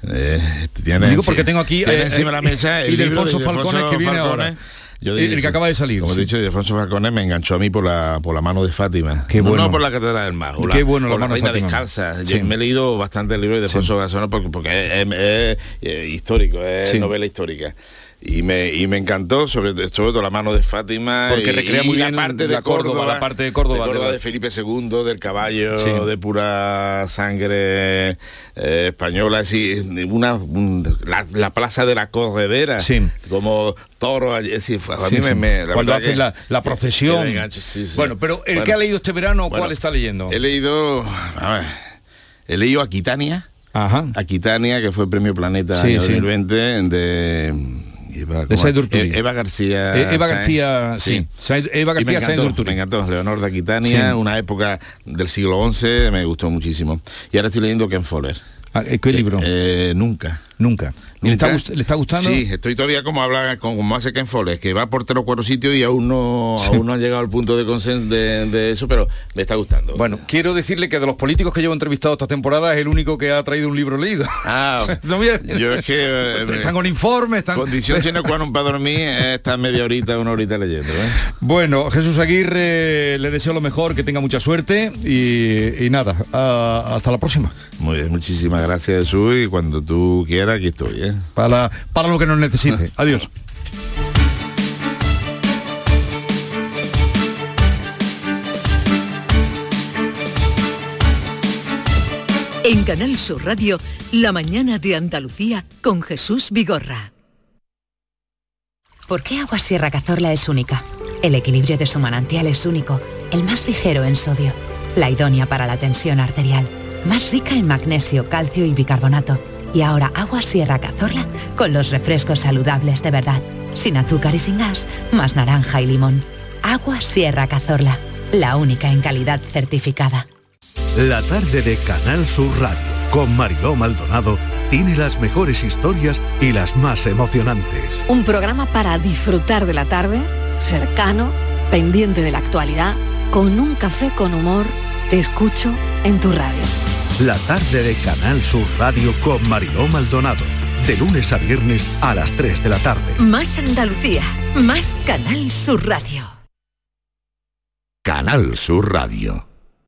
Eh, tiene Digo porque tengo aquí, tiene eh, encima de la eh, mesa el y de libro Alfonso Falcones, que viene ahora. Yo el, el que acaba de salir. Como sí. he dicho, Ildefonso Falcones me enganchó a mí por la, por la mano de Fátima. Qué No, bueno. No por la catedral del mar. o Qué la, bueno la mano de Reina Fátima. Descalza. Sí. Yo me he leído bastante el libro de Ildefonso Gassano porque, porque es, es- es, eh, histórico, es Sí. novela histórica. Y me, y me encantó, sobre, sobre todo la mano de Fátima. Porque y- recrea y muy la bien parte de la Córdoba, Córdoba, la parte de Córdoba, de, de la- Felipe II, del caballo, Sí. de pura sangre eh, española, así, una, un- la, la plaza de la corredera, como toro, a Sí, mí sí. me, me- la Cuando hacen que- la, la procesión. que me engancho, sí, sí. Bueno, pero el Bueno, que ha leído este verano, bueno, ¿cuál está leyendo? He leído, a ver, he leído Aquitania, Ajá. Aquitania, que fue premio Planeta Sí, año sí. 2020, de... Eva, De. Said Urturi. E- Eva García. Eh, Eva. García, sí. Said- Eva García Urturi. Me encantó, Leonor de Aquitania, Sí. una época del siglo XI, me gustó muchísimo. Y ahora estoy leyendo Ken Foller. Ah, ¿Qué libro? Eh, nunca. Nunca. ¿Y le está, le está gustando? Sí, estoy todavía como habla con- como hace Ken Follett, que va por tres o cuatro sitios y aún no, Sí. aún no han llegado al punto de consenso de, de eso, pero me está gustando. Bueno, quiero decirle que de los políticos que llevo entrevistado esta temporada es el único que ha traído un libro leído. Ah, No yo es que eh, están con informes, están... condición sine qua non para dormir es estar media horita, una horita leyendo. ¿eh? Bueno, Jesús Aguirre, le deseo lo mejor, que tenga mucha suerte y, y nada, ah, hasta la próxima. Muy bien, muchísimas gracias Jesús y cuando tú quieras aquí estoy. ¿eh? Para, para lo que nos necesite. Adiós. En Canal Sur Radio, La mañana de Andalucía con Jesús Vigorra. ¿Por qué Agua Sierra Cazorla es única? El equilibrio de su manantial es único, el más ligero en sodio, la idónea para la tensión arterial, más rica en magnesio, calcio y bicarbonato. Y ahora Agua Sierra Cazorla con los refrescos saludables de verdad, sin azúcar y sin gas, más naranja y limón. Agua Sierra Cazorla, la única en calidad certificada. La tarde de Canal Sur Radio con Mariló Maldonado tiene las mejores historias y las más emocionantes. Un programa para disfrutar de la tarde, cercano, pendiente de la actualidad, con un café con humor. Te escucho en tu radio. La tarde de Canal Sur Radio con Mariló Maldonado. De lunes a viernes a las 3 de la tarde. Más Andalucía, más Canal Sur Radio. Canal Sur Radio.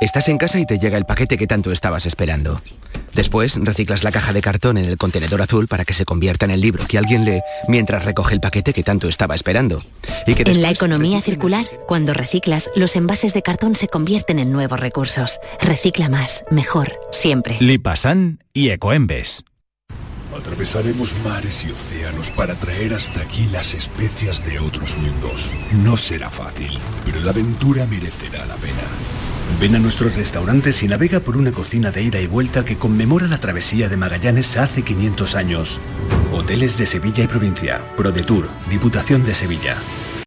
Estás en casa y te llega el paquete que tanto estabas esperando. Después reciclas la caja de cartón en el contenedor azul para que se convierta en el libro que alguien lee mientras recoge el paquete que tanto estaba esperando. Y que En la economía circular, cuando reciclas, los envases de cartón se convierten en nuevos recursos. Recicla más, mejor, siempre. Lipasan y Ecoembes. Atravesaremos mares y océanos para traer hasta aquí las especias de otros mundos. No será fácil, pero la aventura merecerá la pena. Ven a nuestros restaurantes y navega por una cocina de ida y vuelta que conmemora la travesía de Magallanes hace 500 años. Hoteles de Sevilla y provincia. ProDetour, Diputación de Sevilla.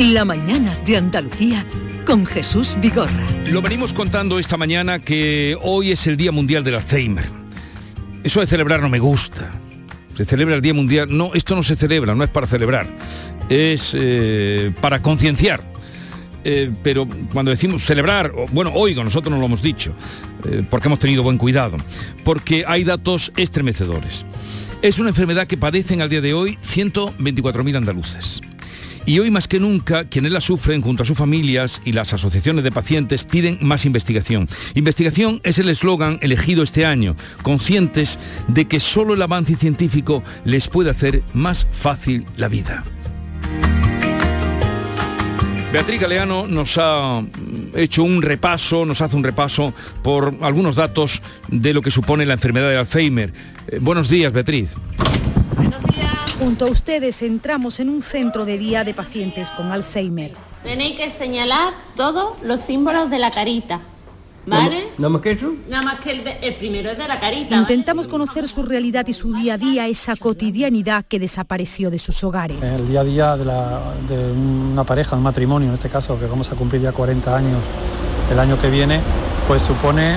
La mañana de Andalucía con Jesús Vigorra. Lo venimos contando esta mañana que hoy es el Día Mundial del Alzheimer. Eso de celebrar no me gusta. Se celebra el Día Mundial. No, esto no se celebra, no es para celebrar. Es eh, para concienciar. Eh, pero cuando decimos celebrar, bueno, hoy con nosotros no lo hemos dicho, eh, porque hemos tenido buen cuidado, porque hay datos estremecedores. Es una enfermedad que padecen al día de hoy 124.000 andaluces. Y hoy más que nunca, quienes la sufren junto a sus familias y las asociaciones de pacientes piden más investigación. Investigación es el eslogan elegido este año, conscientes de que solo el avance científico les puede hacer más fácil la vida. Beatriz Galeano nos ha hecho un repaso, nos hace un repaso por algunos datos de lo que supone la enfermedad de Alzheimer. Eh, buenos días, Beatriz. Junto a ustedes entramos en un centro de día de pacientes con Alzheimer. Tenéis que señalar todos los símbolos de la carita. ¿Vale? ¿Nada más que eso? Nada más que el, de- el primero es de la carita. ¿vale? Intentamos conocer su realidad y su día a día, esa cotidianidad que desapareció de sus hogares. El día a día de, la- de una pareja, un matrimonio en este caso, que vamos a cumplir ya 40 años el año que viene, pues supone,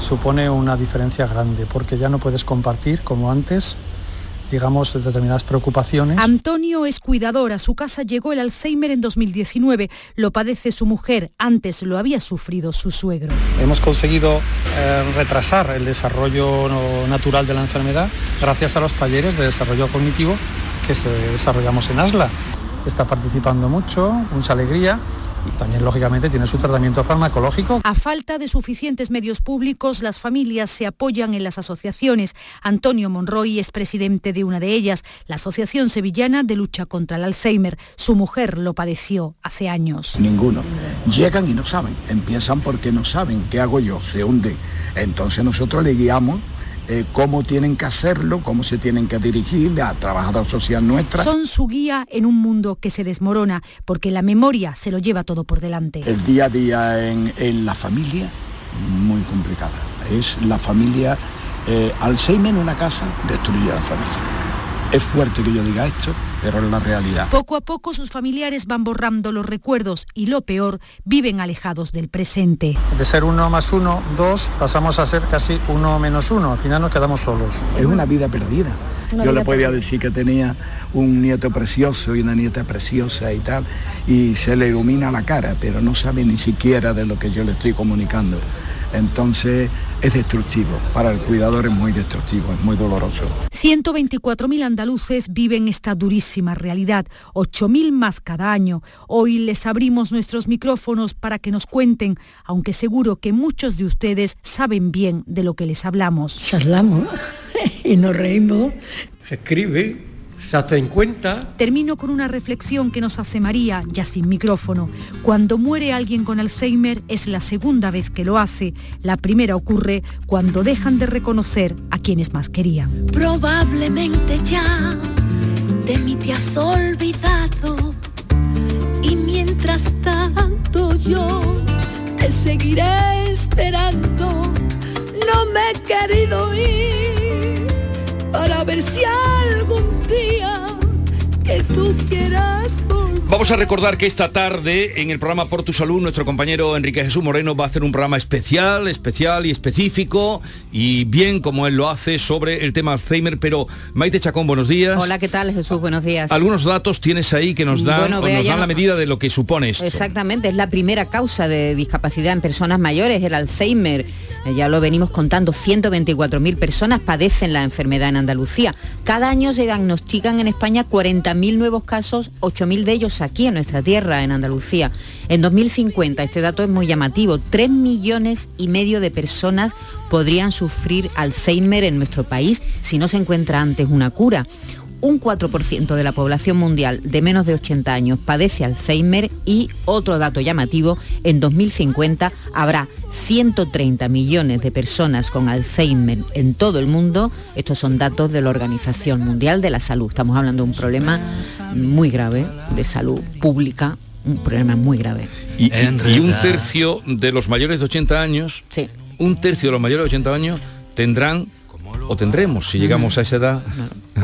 supone una diferencia grande, porque ya no puedes compartir como antes, digamos, determinadas preocupaciones. Antonio es cuidador, a su casa llegó el Alzheimer en 2019, lo padece su mujer, antes lo había sufrido su suegro. Hemos conseguido eh, retrasar el desarrollo natural de la enfermedad gracias a los talleres de desarrollo cognitivo que se desarrollamos en ASLA. Está participando mucho, mucha alegría y también lógicamente tiene su tratamiento farmacológico. A falta de suficientes medios públicos, las familias se apoyan en las asociaciones. Antonio Monroy es presidente de una de ellas, la Asociación Sevillana de Lucha contra el Alzheimer. Su mujer lo padeció hace años. Ninguno. Llegan y no saben. Empiezan porque no saben. ¿Qué hago yo? Se hunden. Entonces nosotros le guiamos eh, cómo tienen que hacerlo, cómo se tienen que dirigir a trabajadora social nuestra. Son su guía en un mundo que se desmorona, porque la memoria se lo lleva todo por delante. El día a día en, en la familia, muy complicada. Es la familia, eh, Alzheimer en una casa, destruye a la familia. Es fuerte que yo diga esto, pero es la realidad. Poco a poco sus familiares van borrando los recuerdos y lo peor, viven alejados del presente. De ser uno más uno, dos, pasamos a ser casi uno menos uno. Al final nos quedamos solos. Es una vida perdida. Una Yo vida le podía perdida. decir que tenía un nieto precioso y una nieta preciosa y tal, y se le ilumina la cara, pero no sabe ni siquiera de lo que yo le estoy comunicando. Entonces es destructivo, para el cuidador es muy destructivo, es muy doloroso. 124.000 andaluces viven esta durísima realidad, 8.000 más cada año. Hoy les abrimos nuestros micrófonos para que nos cuenten, aunque seguro que muchos de ustedes saben bien de lo que les hablamos. Charlamos y nos reímos. Se escribe, se hace en cuenta. Termino con una reflexión que nos hace María, ya sin micrófono. Cuando muere alguien con Alzheimer es la segunda vez que lo hace. La primera ocurre cuando dejan de reconocer a quienes más querían. Probablemente ya de mí te has olvidado y mientras tanto yo te seguiré esperando. No me he querido ir para ver si algún día que tú quieras. Vamos a recordar que esta tarde en el programa Por tu Salud nuestro compañero Enrique Jesús Moreno va a hacer un programa especial, especial y específico y bien como él lo hace sobre el tema Alzheimer, pero Maite Chacón, buenos días. Hola, ¿qué tal Jesús? Buenos días. Algunos datos tienes ahí que nos dan, Bueno, nos dan la medida de lo que supone esto. Exactamente, es la primera causa de discapacidad en personas mayores, el Alzheimer. Eh, Ya lo venimos contando, 124.000 personas padecen la enfermedad en Andalucía. Cada año se diagnostican en España 40.000 nuevos casos, 8.000 de ellos aquí en nuestra tierra, en Andalucía. En 2050, este dato es muy llamativo, 3 millones y medio de personas podrían sufrir Alzheimer en nuestro país si no se encuentra antes una cura. Un 4% de la población mundial de menos de 80 años padece Alzheimer y otro dato llamativo, en 2050 habrá 130 millones de personas con Alzheimer en todo el mundo. Estos son datos de la Organización Mundial de la Salud. Estamos hablando de un problema muy grave de salud pública, un problema muy grave. Y, y- y un tercio de los mayores de 80 años, Sí. un tercio de los mayores de 80 años tendrán o tendremos, si llegamos a esa edad,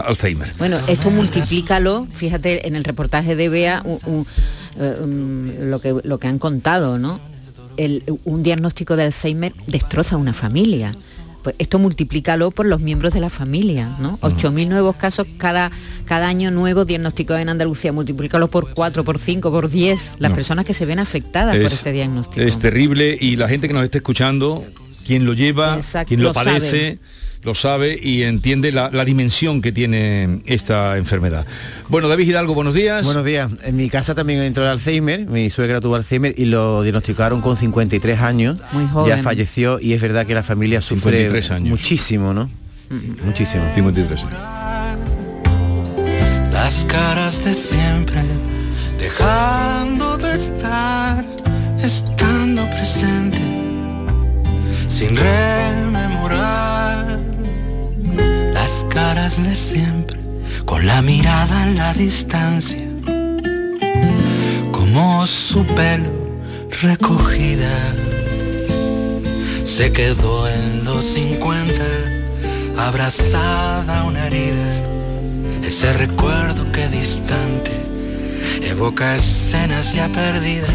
Alzheimer. Bueno, esto multiplícalo, fíjate en el reportaje de Bea un- un, eh, um, lo, que, lo que han contado, ¿no? el- un diagnóstico de Alzheimer destroza una familia. Pues esto multiplícalo por los miembros de la familia, ¿no? 8.000 nuevos casos cada, cada año nuevo diagnosticados en Andalucía, multiplícalo por 4, por 5, por 10, las No. personas que se ven afectadas por Es- este diagnóstico. Es terrible y la gente que nos esté escuchando, quien lo lleva, Exacto, quien lo, lo padece, sabe. Lo sabe y entiende la, la dimensión que tiene esta enfermedad. Bueno, David Hidalgo, buenos días. Buenos días. En mi casa también entró el Alzheimer. Mi suegra tuvo Alzheimer y lo diagnosticaron con 53 años. Muy joven. Ya falleció y es verdad que la familia sufre 53 años. muchísimo, ¿no? Muchísimo. 53 las caras de siempre, dejando de estar, estando presente, sin rememorar caras de siempre, con la mirada en la distancia, como su pelo recogida, se quedó en los 50, abrazada a una herida. Ese recuerdo que distante evoca escenas ya perdidas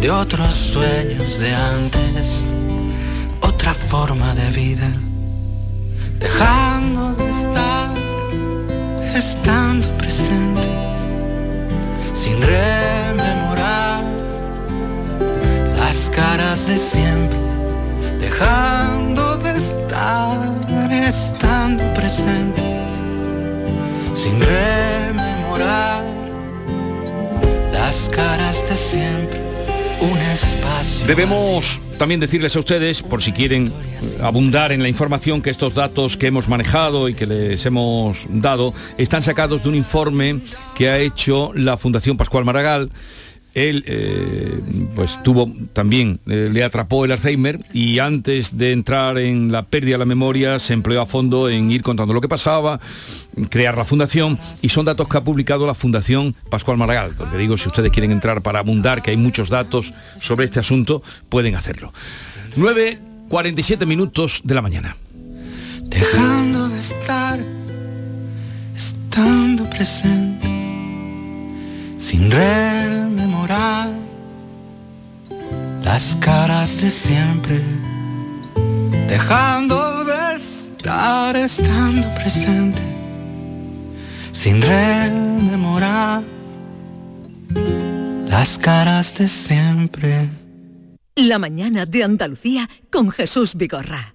de otros sueños de antes, otra forma de vida, dejando de estar, estando presente, sin rememorar las caras de siempre, dejando de estar, estando presente sin rememorar las caras de siempre. Debemos también decirles a ustedes, por si quieren abundar en la información, que estos datos que hemos manejado y que les hemos dado están sacados de un informe que ha hecho la Fundación Pascual Maragall. Él eh, pues tuvo también, eh, le atrapó el Alzheimer y antes de entrar en la pérdida de la memoria se empleó a fondo en ir contando lo que pasaba, crear la fundación y son datos que ha publicado la Fundación Pascual Maragall. Porque digo, si ustedes quieren entrar para abundar, que hay muchos datos sobre este asunto, pueden hacerlo. 9.47 minutos de la mañana. Dejando de estar, estando presente, sin rememorar las caras de siempre, dejando de estar, estando presente, sin rememorar las caras de siempre. La mañana de Andalucía con Jesús Vigorra.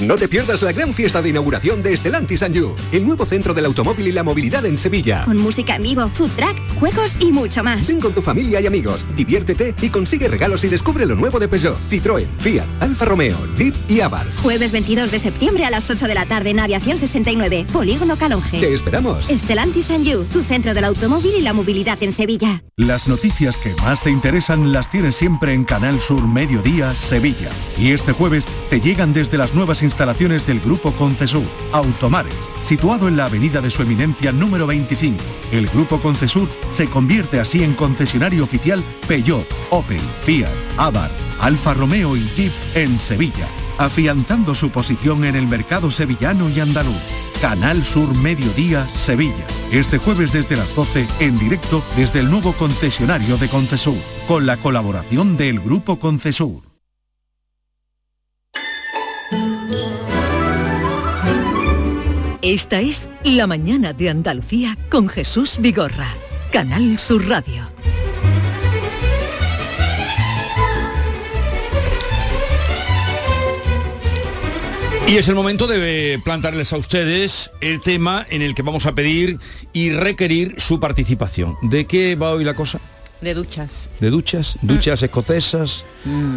No te pierdas la gran fiesta de inauguración de Estelantis and You, el nuevo centro del automóvil y la movilidad en Sevilla. Con música en vivo, food track, juegos y mucho más. Ven con tu familia y amigos, diviértete y consigue regalos y descubre lo nuevo de Peugeot, Citroën, Fiat, Alfa Romeo, Jeep y Abarth. Jueves 22 de septiembre a las 8 de la tarde en Aviación 69, Polígono Calonge. Te esperamos. Estelantis and You, tu centro del automóvil y la movilidad en Sevilla. Las noticias que más te interesan las tienes siempre en Canal Sur Mediodía, Sevilla. Y este jueves te llegan desde las nuevas instalaciones del Grupo Concesur, Automares, situado en la avenida de su eminencia número 25. El Grupo Concesur se convierte así en concesionario oficial Peugeot, Opel, Fiat, Abarth, Alfa Romeo y Jeep en Sevilla, afianzando su posición en el mercado sevillano y andaluz. Canal Sur Mediodía, Sevilla. Este jueves desde las 12 en directo desde el nuevo concesionario de Concesur, con la colaboración del Grupo Concesur. Esta es La mañana de Andalucía con Jesús Vigorra, Canal Sur Radio. Y es el momento de plantarles a ustedes el tema en el que vamos a pedir y requerir su participación. ¿De qué va hoy la cosa? De duchas. ¿De duchas? ¿Duchas escocesas?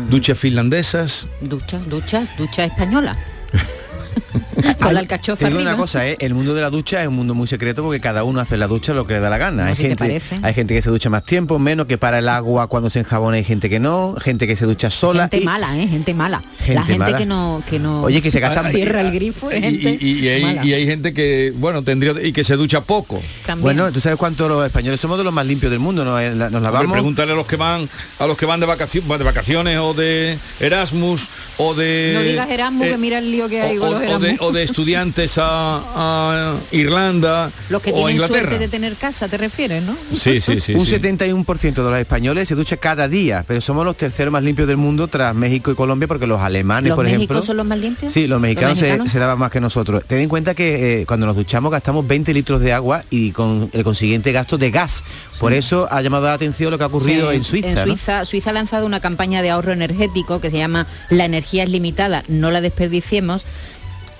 ¿Duchas finlandesas? Duchas, duchas, ducha española. Con la alcachofa Te digo arriba. una cosa, ¿eh? el mundo de la ducha es un mundo muy secreto porque cada uno hace la ducha lo que le da la gana. No, hay, si gente, hay gente que se ducha más tiempo, menos, que para el agua cuando se enjabona hay gente que no, gente que se ducha sola. Gente y- mala, ¿eh? Gente mala. Gente la gente mala. que no, que no Oye, que se gastan- cierra el grifo. Y, gente y- y hay, mala. y hay gente que, bueno, tendría y que se ducha poco. También. Bueno, tú sabes cuánto los españoles somos de los más limpios del mundo, nos, nos Hombre, lavamos. pregúntale a los que van a los que van de vacaciones, de vacaciones o de Erasmus o de no digas Erasmus eh, que mira el lío que hay o, con los o de, Erasmus. O de estudiantes a, a Irlanda Los que o tienen Inglaterra. suerte de tener casa, te refieres, ¿no? Sí, sí, sí. un sí. 71% de los españoles se ducha cada día, pero somos los terceros más limpios del mundo tras México y Colombia porque los alemanes, ¿Los por ejemplo... son los más limpios? Sí, los mexicanos, se- mexicanos? Se, lavan más que nosotros. Ten en cuenta que eh, cuando nos duchamos gastamos 20 litros de agua y con el consiguiente gasto de gas. Por eso ha llamado la atención lo que ha ocurrido Sí, en Suiza. En ¿no? Suiza, Suiza ha lanzado una campaña de ahorro energético que se llama La energía es limitada, no la desperdiciemos.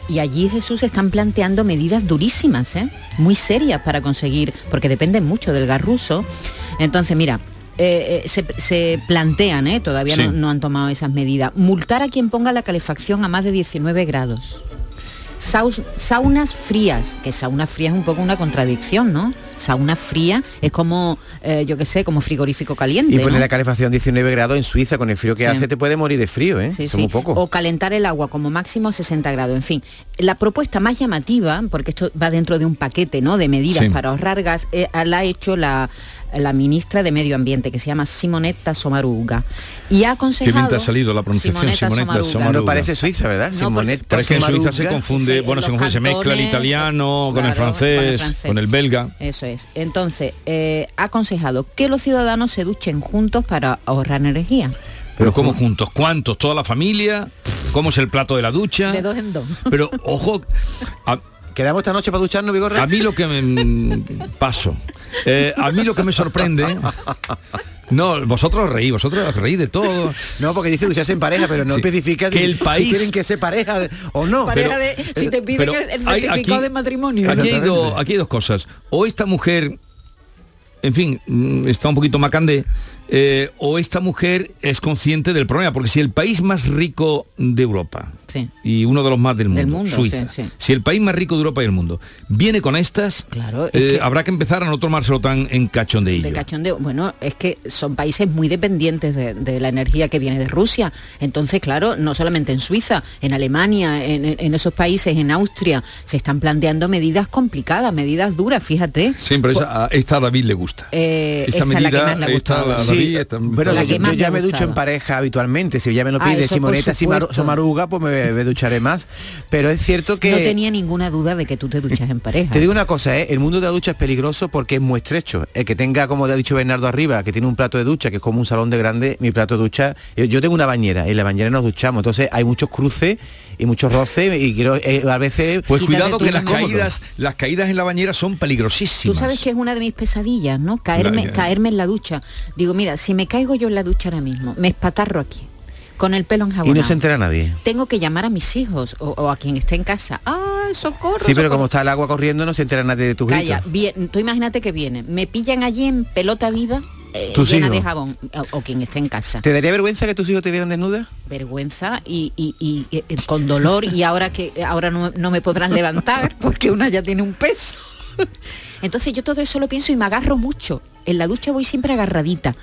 Y allí Jesús están planteando medidas durísimas, ¿eh? muy serias para conseguir, porque dependen mucho del gas ruso. Entonces, mira, eh, eh, se, se plantean, ¿eh? todavía Sí. no, no han tomado esas medidas, multar a quien ponga la calefacción a más de 19 grados. Saus- saunas frías, que sauna fría es un poco una contradicción, ¿no? Sauna fría es como, eh, yo qué sé, como frigorífico caliente. Y poner ¿no? la calefacción 19 grados en Suiza con el frío que Sí. hace te puede morir de frío, ¿eh? Sí, muy sí. poco. O calentar el agua como máximo 60 grados. En fin, la propuesta más llamativa, porque esto va dentro de un paquete ¿no? de medidas Sí. para ahorrar gas, eh, la ha hecho la, la ministra de Medio Ambiente, que se llama Simonetta Sommaruga. Y ha Qué aconsejado... bien te ha salido la pronunciación, Simonetta. No parece Suiza, ¿verdad? No, Simonetta Parece que en Suiza se confunde, Sí, bueno, se los confunde, se mezcla el italiano con, el claro, francés, con el francés. con el belga. Eso es. Entonces, eh, ha aconsejado que los ciudadanos se duchen juntos para ahorrar energía. Pero ¿cómo juntos? ¿Cuántos? ¿Toda la familia? ¿Cómo es el plato de la ducha? De dos en dos. Pero ojo, a, ¿Quedamos esta noche para ducharnos, Vigorra? a mí lo que me paso, eh, a mí lo que me sorprende, no, vosotros reí, vosotros reí de todo. No, porque dice ducharse en pareja, pero no Sí. especifica Que si- el si país- quieren que sea pareja de- o no. Pareja Pero- de- si te piden pero el, el hay- certificado aquí- de matrimonio. Aquí hay, Exactamente. dos, aquí hay dos cosas. O esta mujer, en fin, mm, está un poquito macandé, eh, o esta mujer es consciente del problema, porque si el país más rico de Europa Sí. y uno de los más del mundo, Del mundo, Suiza, sí, sí. si el país más rico de Europa y del mundo viene con estas, Claro, es eh, que- habrá que empezar a no tomárselo tan en cachondeillo. De cachondeo. Bueno, es que son países muy dependientes de, de la energía que viene de Rusia. Entonces, claro, no solamente en Suiza, en Alemania, en, en esos países, en Austria, se están planteando medidas complicadas, medidas duras, fíjate. Siempre esa- a esta a David le gusta. Eh, Esta esta es la que medida, más le esta la- Sí, bueno, La yo, que más yo ya me ducho en pareja habitualmente. Si ya me lo Ah, pide eso por Simonetta Simaru- supuesto. Somaruga, pues me, me ducharé más. Pero es cierto que... No tenía ninguna duda de que tú te duchas en pareja. Te digo una cosa, ¿eh? el mundo de la ducha es peligroso porque es muy estrecho. El que tenga, como ha dicho Bernardo arriba, que tiene un plato de ducha, que es como un salón de grande, mi plato de ducha, yo, yo tengo una bañera, y en la bañera nos duchamos, entonces hay muchos cruces y muchos roces y quiero eh, a veces... Pues cuidado tú que las caídas, las caídas en la bañera son Tú peligrosísimas. sabes que es una de mis pesadillas, ¿no? Caerme, caerme en la ducha. Digo, mira, si me caigo yo en la ducha ahora mismo, me espatarro aquí, con el pelo Y enjabonado. no se entera nadie. tengo que llamar a mis hijos o, o a quien esté en casa. ¡Ay, socorro! Sí, pero socorro! como está el agua corriendo no se entera nadie de tus Calla, gritos. bien, tú imagínate que viene, me pillan allí en pelota viva, eh, llena hijos. de jabón, o, o quien esté en casa. ¿Te daría vergüenza que tus hijos te vieran desnuda? Vergüenza y, y- y, eh, con dolor y ahora que ahora no, no me podrán levantar porque una ya tiene un peso. Entonces yo todo eso lo pienso y me agarro mucho. En la ducha voy siempre agarradita.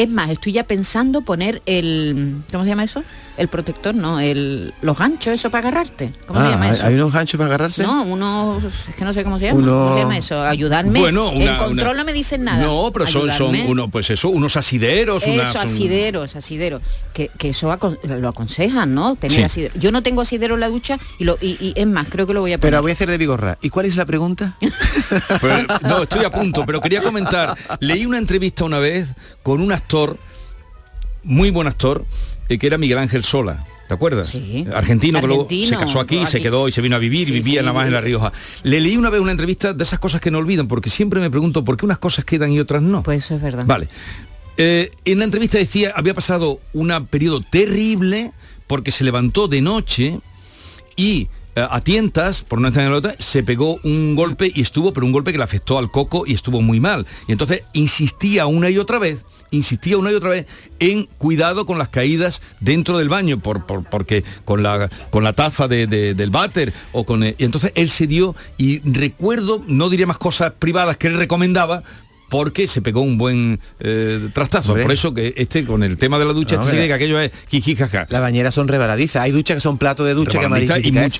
Es más, estoy ya pensando poner el, ¿cómo se llama eso? El protector, no, el, los ganchos, eso para agarrarte. ¿Cómo se Ah, llama ¿hay- eso? ¿Hay unos ganchos para agarrarse? No, unos, es que no sé cómo se llama. Uno- ¿Cómo se llama eso? Ayudarme. Bueno, una- el control una- no me dicen nada. No, pero son, son uno, pues eso, unos asideros, Eso, asideros, asideros. Que, que eso acon- lo aconsejan, ¿no? Tener Sí. asidero. Yo no tengo asidero en la ducha y, lo, y, y es más, creo que lo voy a poner. Pero voy a hacer de Vigorra. ¿Y cuál es la pregunta? Pero, no, estoy a punto, pero quería comentar. Leí una entrevista una vez con un actor, muy buen actor, eh, que era Miguel Ángel Sola. ¿Te acuerdas? Sí. Argentino, que luego se Argentino, casó aquí, se quedó y se vino a vivir Sí, y vivía sí, nada más en La. Rioja. Le leí una vez una entrevista de esas cosas que no olvidan, porque siempre me pregunto por qué unas cosas quedan y otras no. Pues eso es verdad. Vale. Eh, en la entrevista decía, había pasado un periodo terrible porque se levantó de noche y eh, a tientas, por no entender la otra, se pegó un golpe y estuvo, pero un golpe que le afectó al coco y estuvo muy mal. Y entonces insistía una y otra vez, insistía una y otra vez en cuidado con las caídas dentro del baño, por, por- porque con la, con la taza de- de- del váter o con... el- y entonces él se dio y recuerdo, no diré más cosas privadas que él recomendaba, porque se pegó un buen eh, trastazo. Hombre. Por eso que este, con el tema de la ducha, No, este que aquello es jijijaja. Las bañeras son rebaladizas. Hay duchas que son platos de ducha que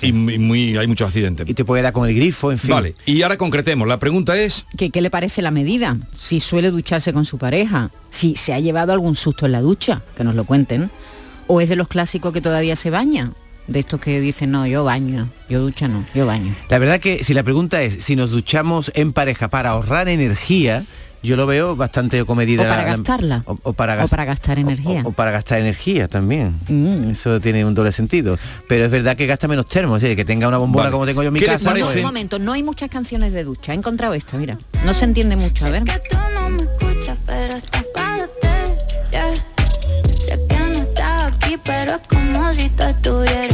y, y muy- hay muchos accidentes. Y te puede dar con el grifo, en fin. Vale, y ahora concretemos. La pregunta es, ¿Qué, qué le parece la medida? Si suele ducharse con su pareja, si se ha llevado algún susto en la ducha, que nos lo cuenten. O es de los clásicos que todavía se baña. De estos que dicen, no, yo baño, yo ducha no, yo baño. La verdad que si la pregunta es si nos duchamos en pareja para ahorrar energía, yo lo veo bastante comedida. O para la- la- gastarla. O, o para O para gastar energía. O, o para gastar energía también. Mm. Eso tiene un doble sentido. Pero es verdad que gasta menos termos, ¿eh? que tenga una bombona Vale. como tengo yo en mi ¿Qué les casa. pues- Un momento, no hay muchas canciones de ducha. He encontrado esta, mira. No se entiende mucho, a ver. No. Sé que no aquí, pero es como si tú estuvieras.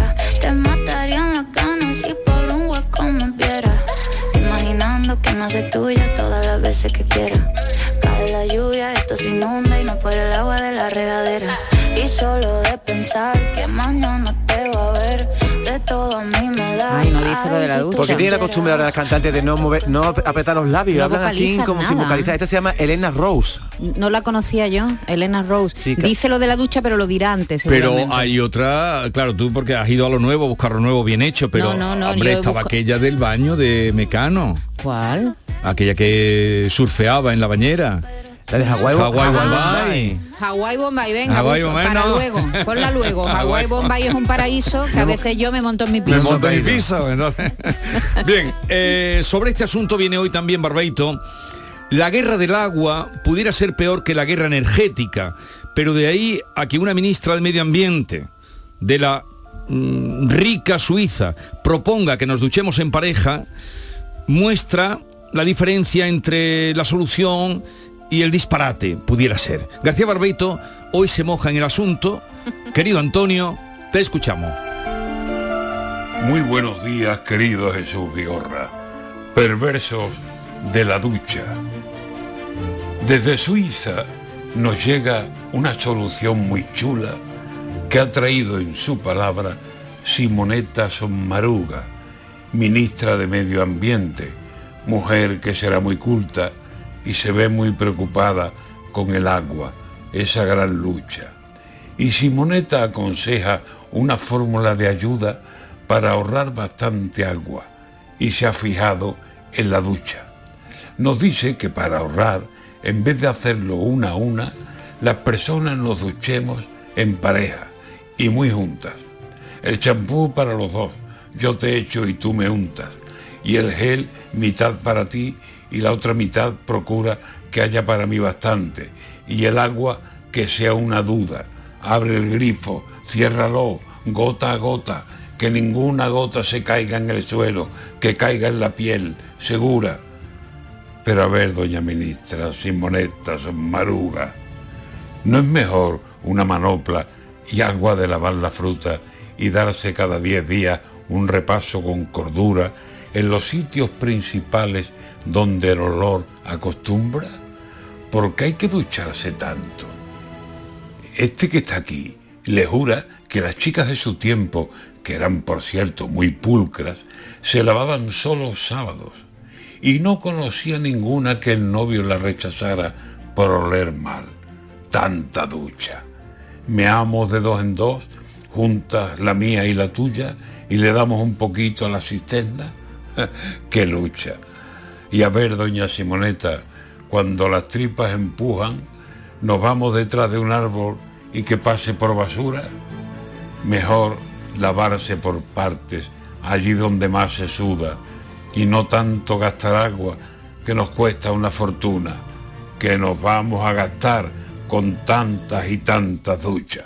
Que me hace tuya todas las veces que quiera. Cae la lluvia, esto se inunda y no por el agua de la regadera. Y solo de pensar que mañana te va a ver, de todo a mí me. Ay, no dice lo de la ducha. Porque tiene la costumbre ahora las cantantes de no mover, no apretar los labios, No hablan así como sin nada. vocalizar. Esta se llama Elena Rose. No la conocía yo, Elena Rose. Sí, Dice lo de la ducha, pero lo dirá antes. pero hay otra, claro, tú porque has ido a lo nuevo, a buscar lo nuevo bien hecho, pero No, no, no, hombre, estaba busco- aquella del baño de Mecano, ¿Cuál? aquella que surfeaba en la bañera. La de Hawái. Ah, Bombay. Hawái Bombay, venga, Hawái busca- Bombay, para no. luego, ponla luego. Hawái Hawái Bombay es un paraíso que a veces yo me monto en mi piso. Me monto en mi piso. entonces. Bien, eh, sobre este asunto viene hoy también Barbeito. La guerra del agua pudiera ser peor que la guerra energética, pero de ahí a que una ministra del Medio Ambiente de la mm, rica Suiza proponga que nos duchemos en pareja, muestra la diferencia entre la solución y el disparate, pudiera ser. García Barbeito hoy se moja en el asunto. Querido Antonio, te escuchamos. Muy buenos días, querido Jesús Vigorra, perversos de la ducha. Desde Suiza nos llega una solución muy chula que ha traído en su palabra Simonetta Sommaruga, ministra de Medio Ambiente, mujer que será muy culta y se ve muy preocupada con el agua, esa gran lucha. Y Simonetta aconseja una fórmula de ayuda para ahorrar bastante agua y se ha fijado en la ducha. Nos dice que para ahorrar, en vez de hacerlo una a una, las personas nos duchemos en pareja y muy juntas. El champú para los dos, yo te echo y tú me untas. Y el gel mitad para ti y la otra mitad procura que haya para mí bastante. Y el agua que sea una duda. Abre el grifo, ciérralo, gota a gota, que ninguna gota se caiga en el suelo, que caiga en la piel, segura. Pero a ver, doña ministra, Simonetta, Maruga, ¿no es mejor una manopla y agua de lavar la fruta y darse cada diez días un repaso con cordura en los sitios principales donde el olor acostumbra? porque hay que ducharse tanto? Este que está aquí le jura que las chicas de su tiempo, que eran por cierto muy pulcras, se lavaban solo sábados y no conocía ninguna que el novio la rechazara por oler mal. tanta ducha. Meamos de dos en dos, juntas la mía y la tuya, y le damos un poquito a la cisterna. ¡Qué lucha! Y a ver, doña Simoneta, cuando las tripas empujan, nos vamos detrás de un árbol y que pase por basura. Mejor lavarse por partes, allí donde más se suda, y no tanto gastar agua que nos cuesta una fortuna, que nos vamos a gastar con tantas y tantas duchas.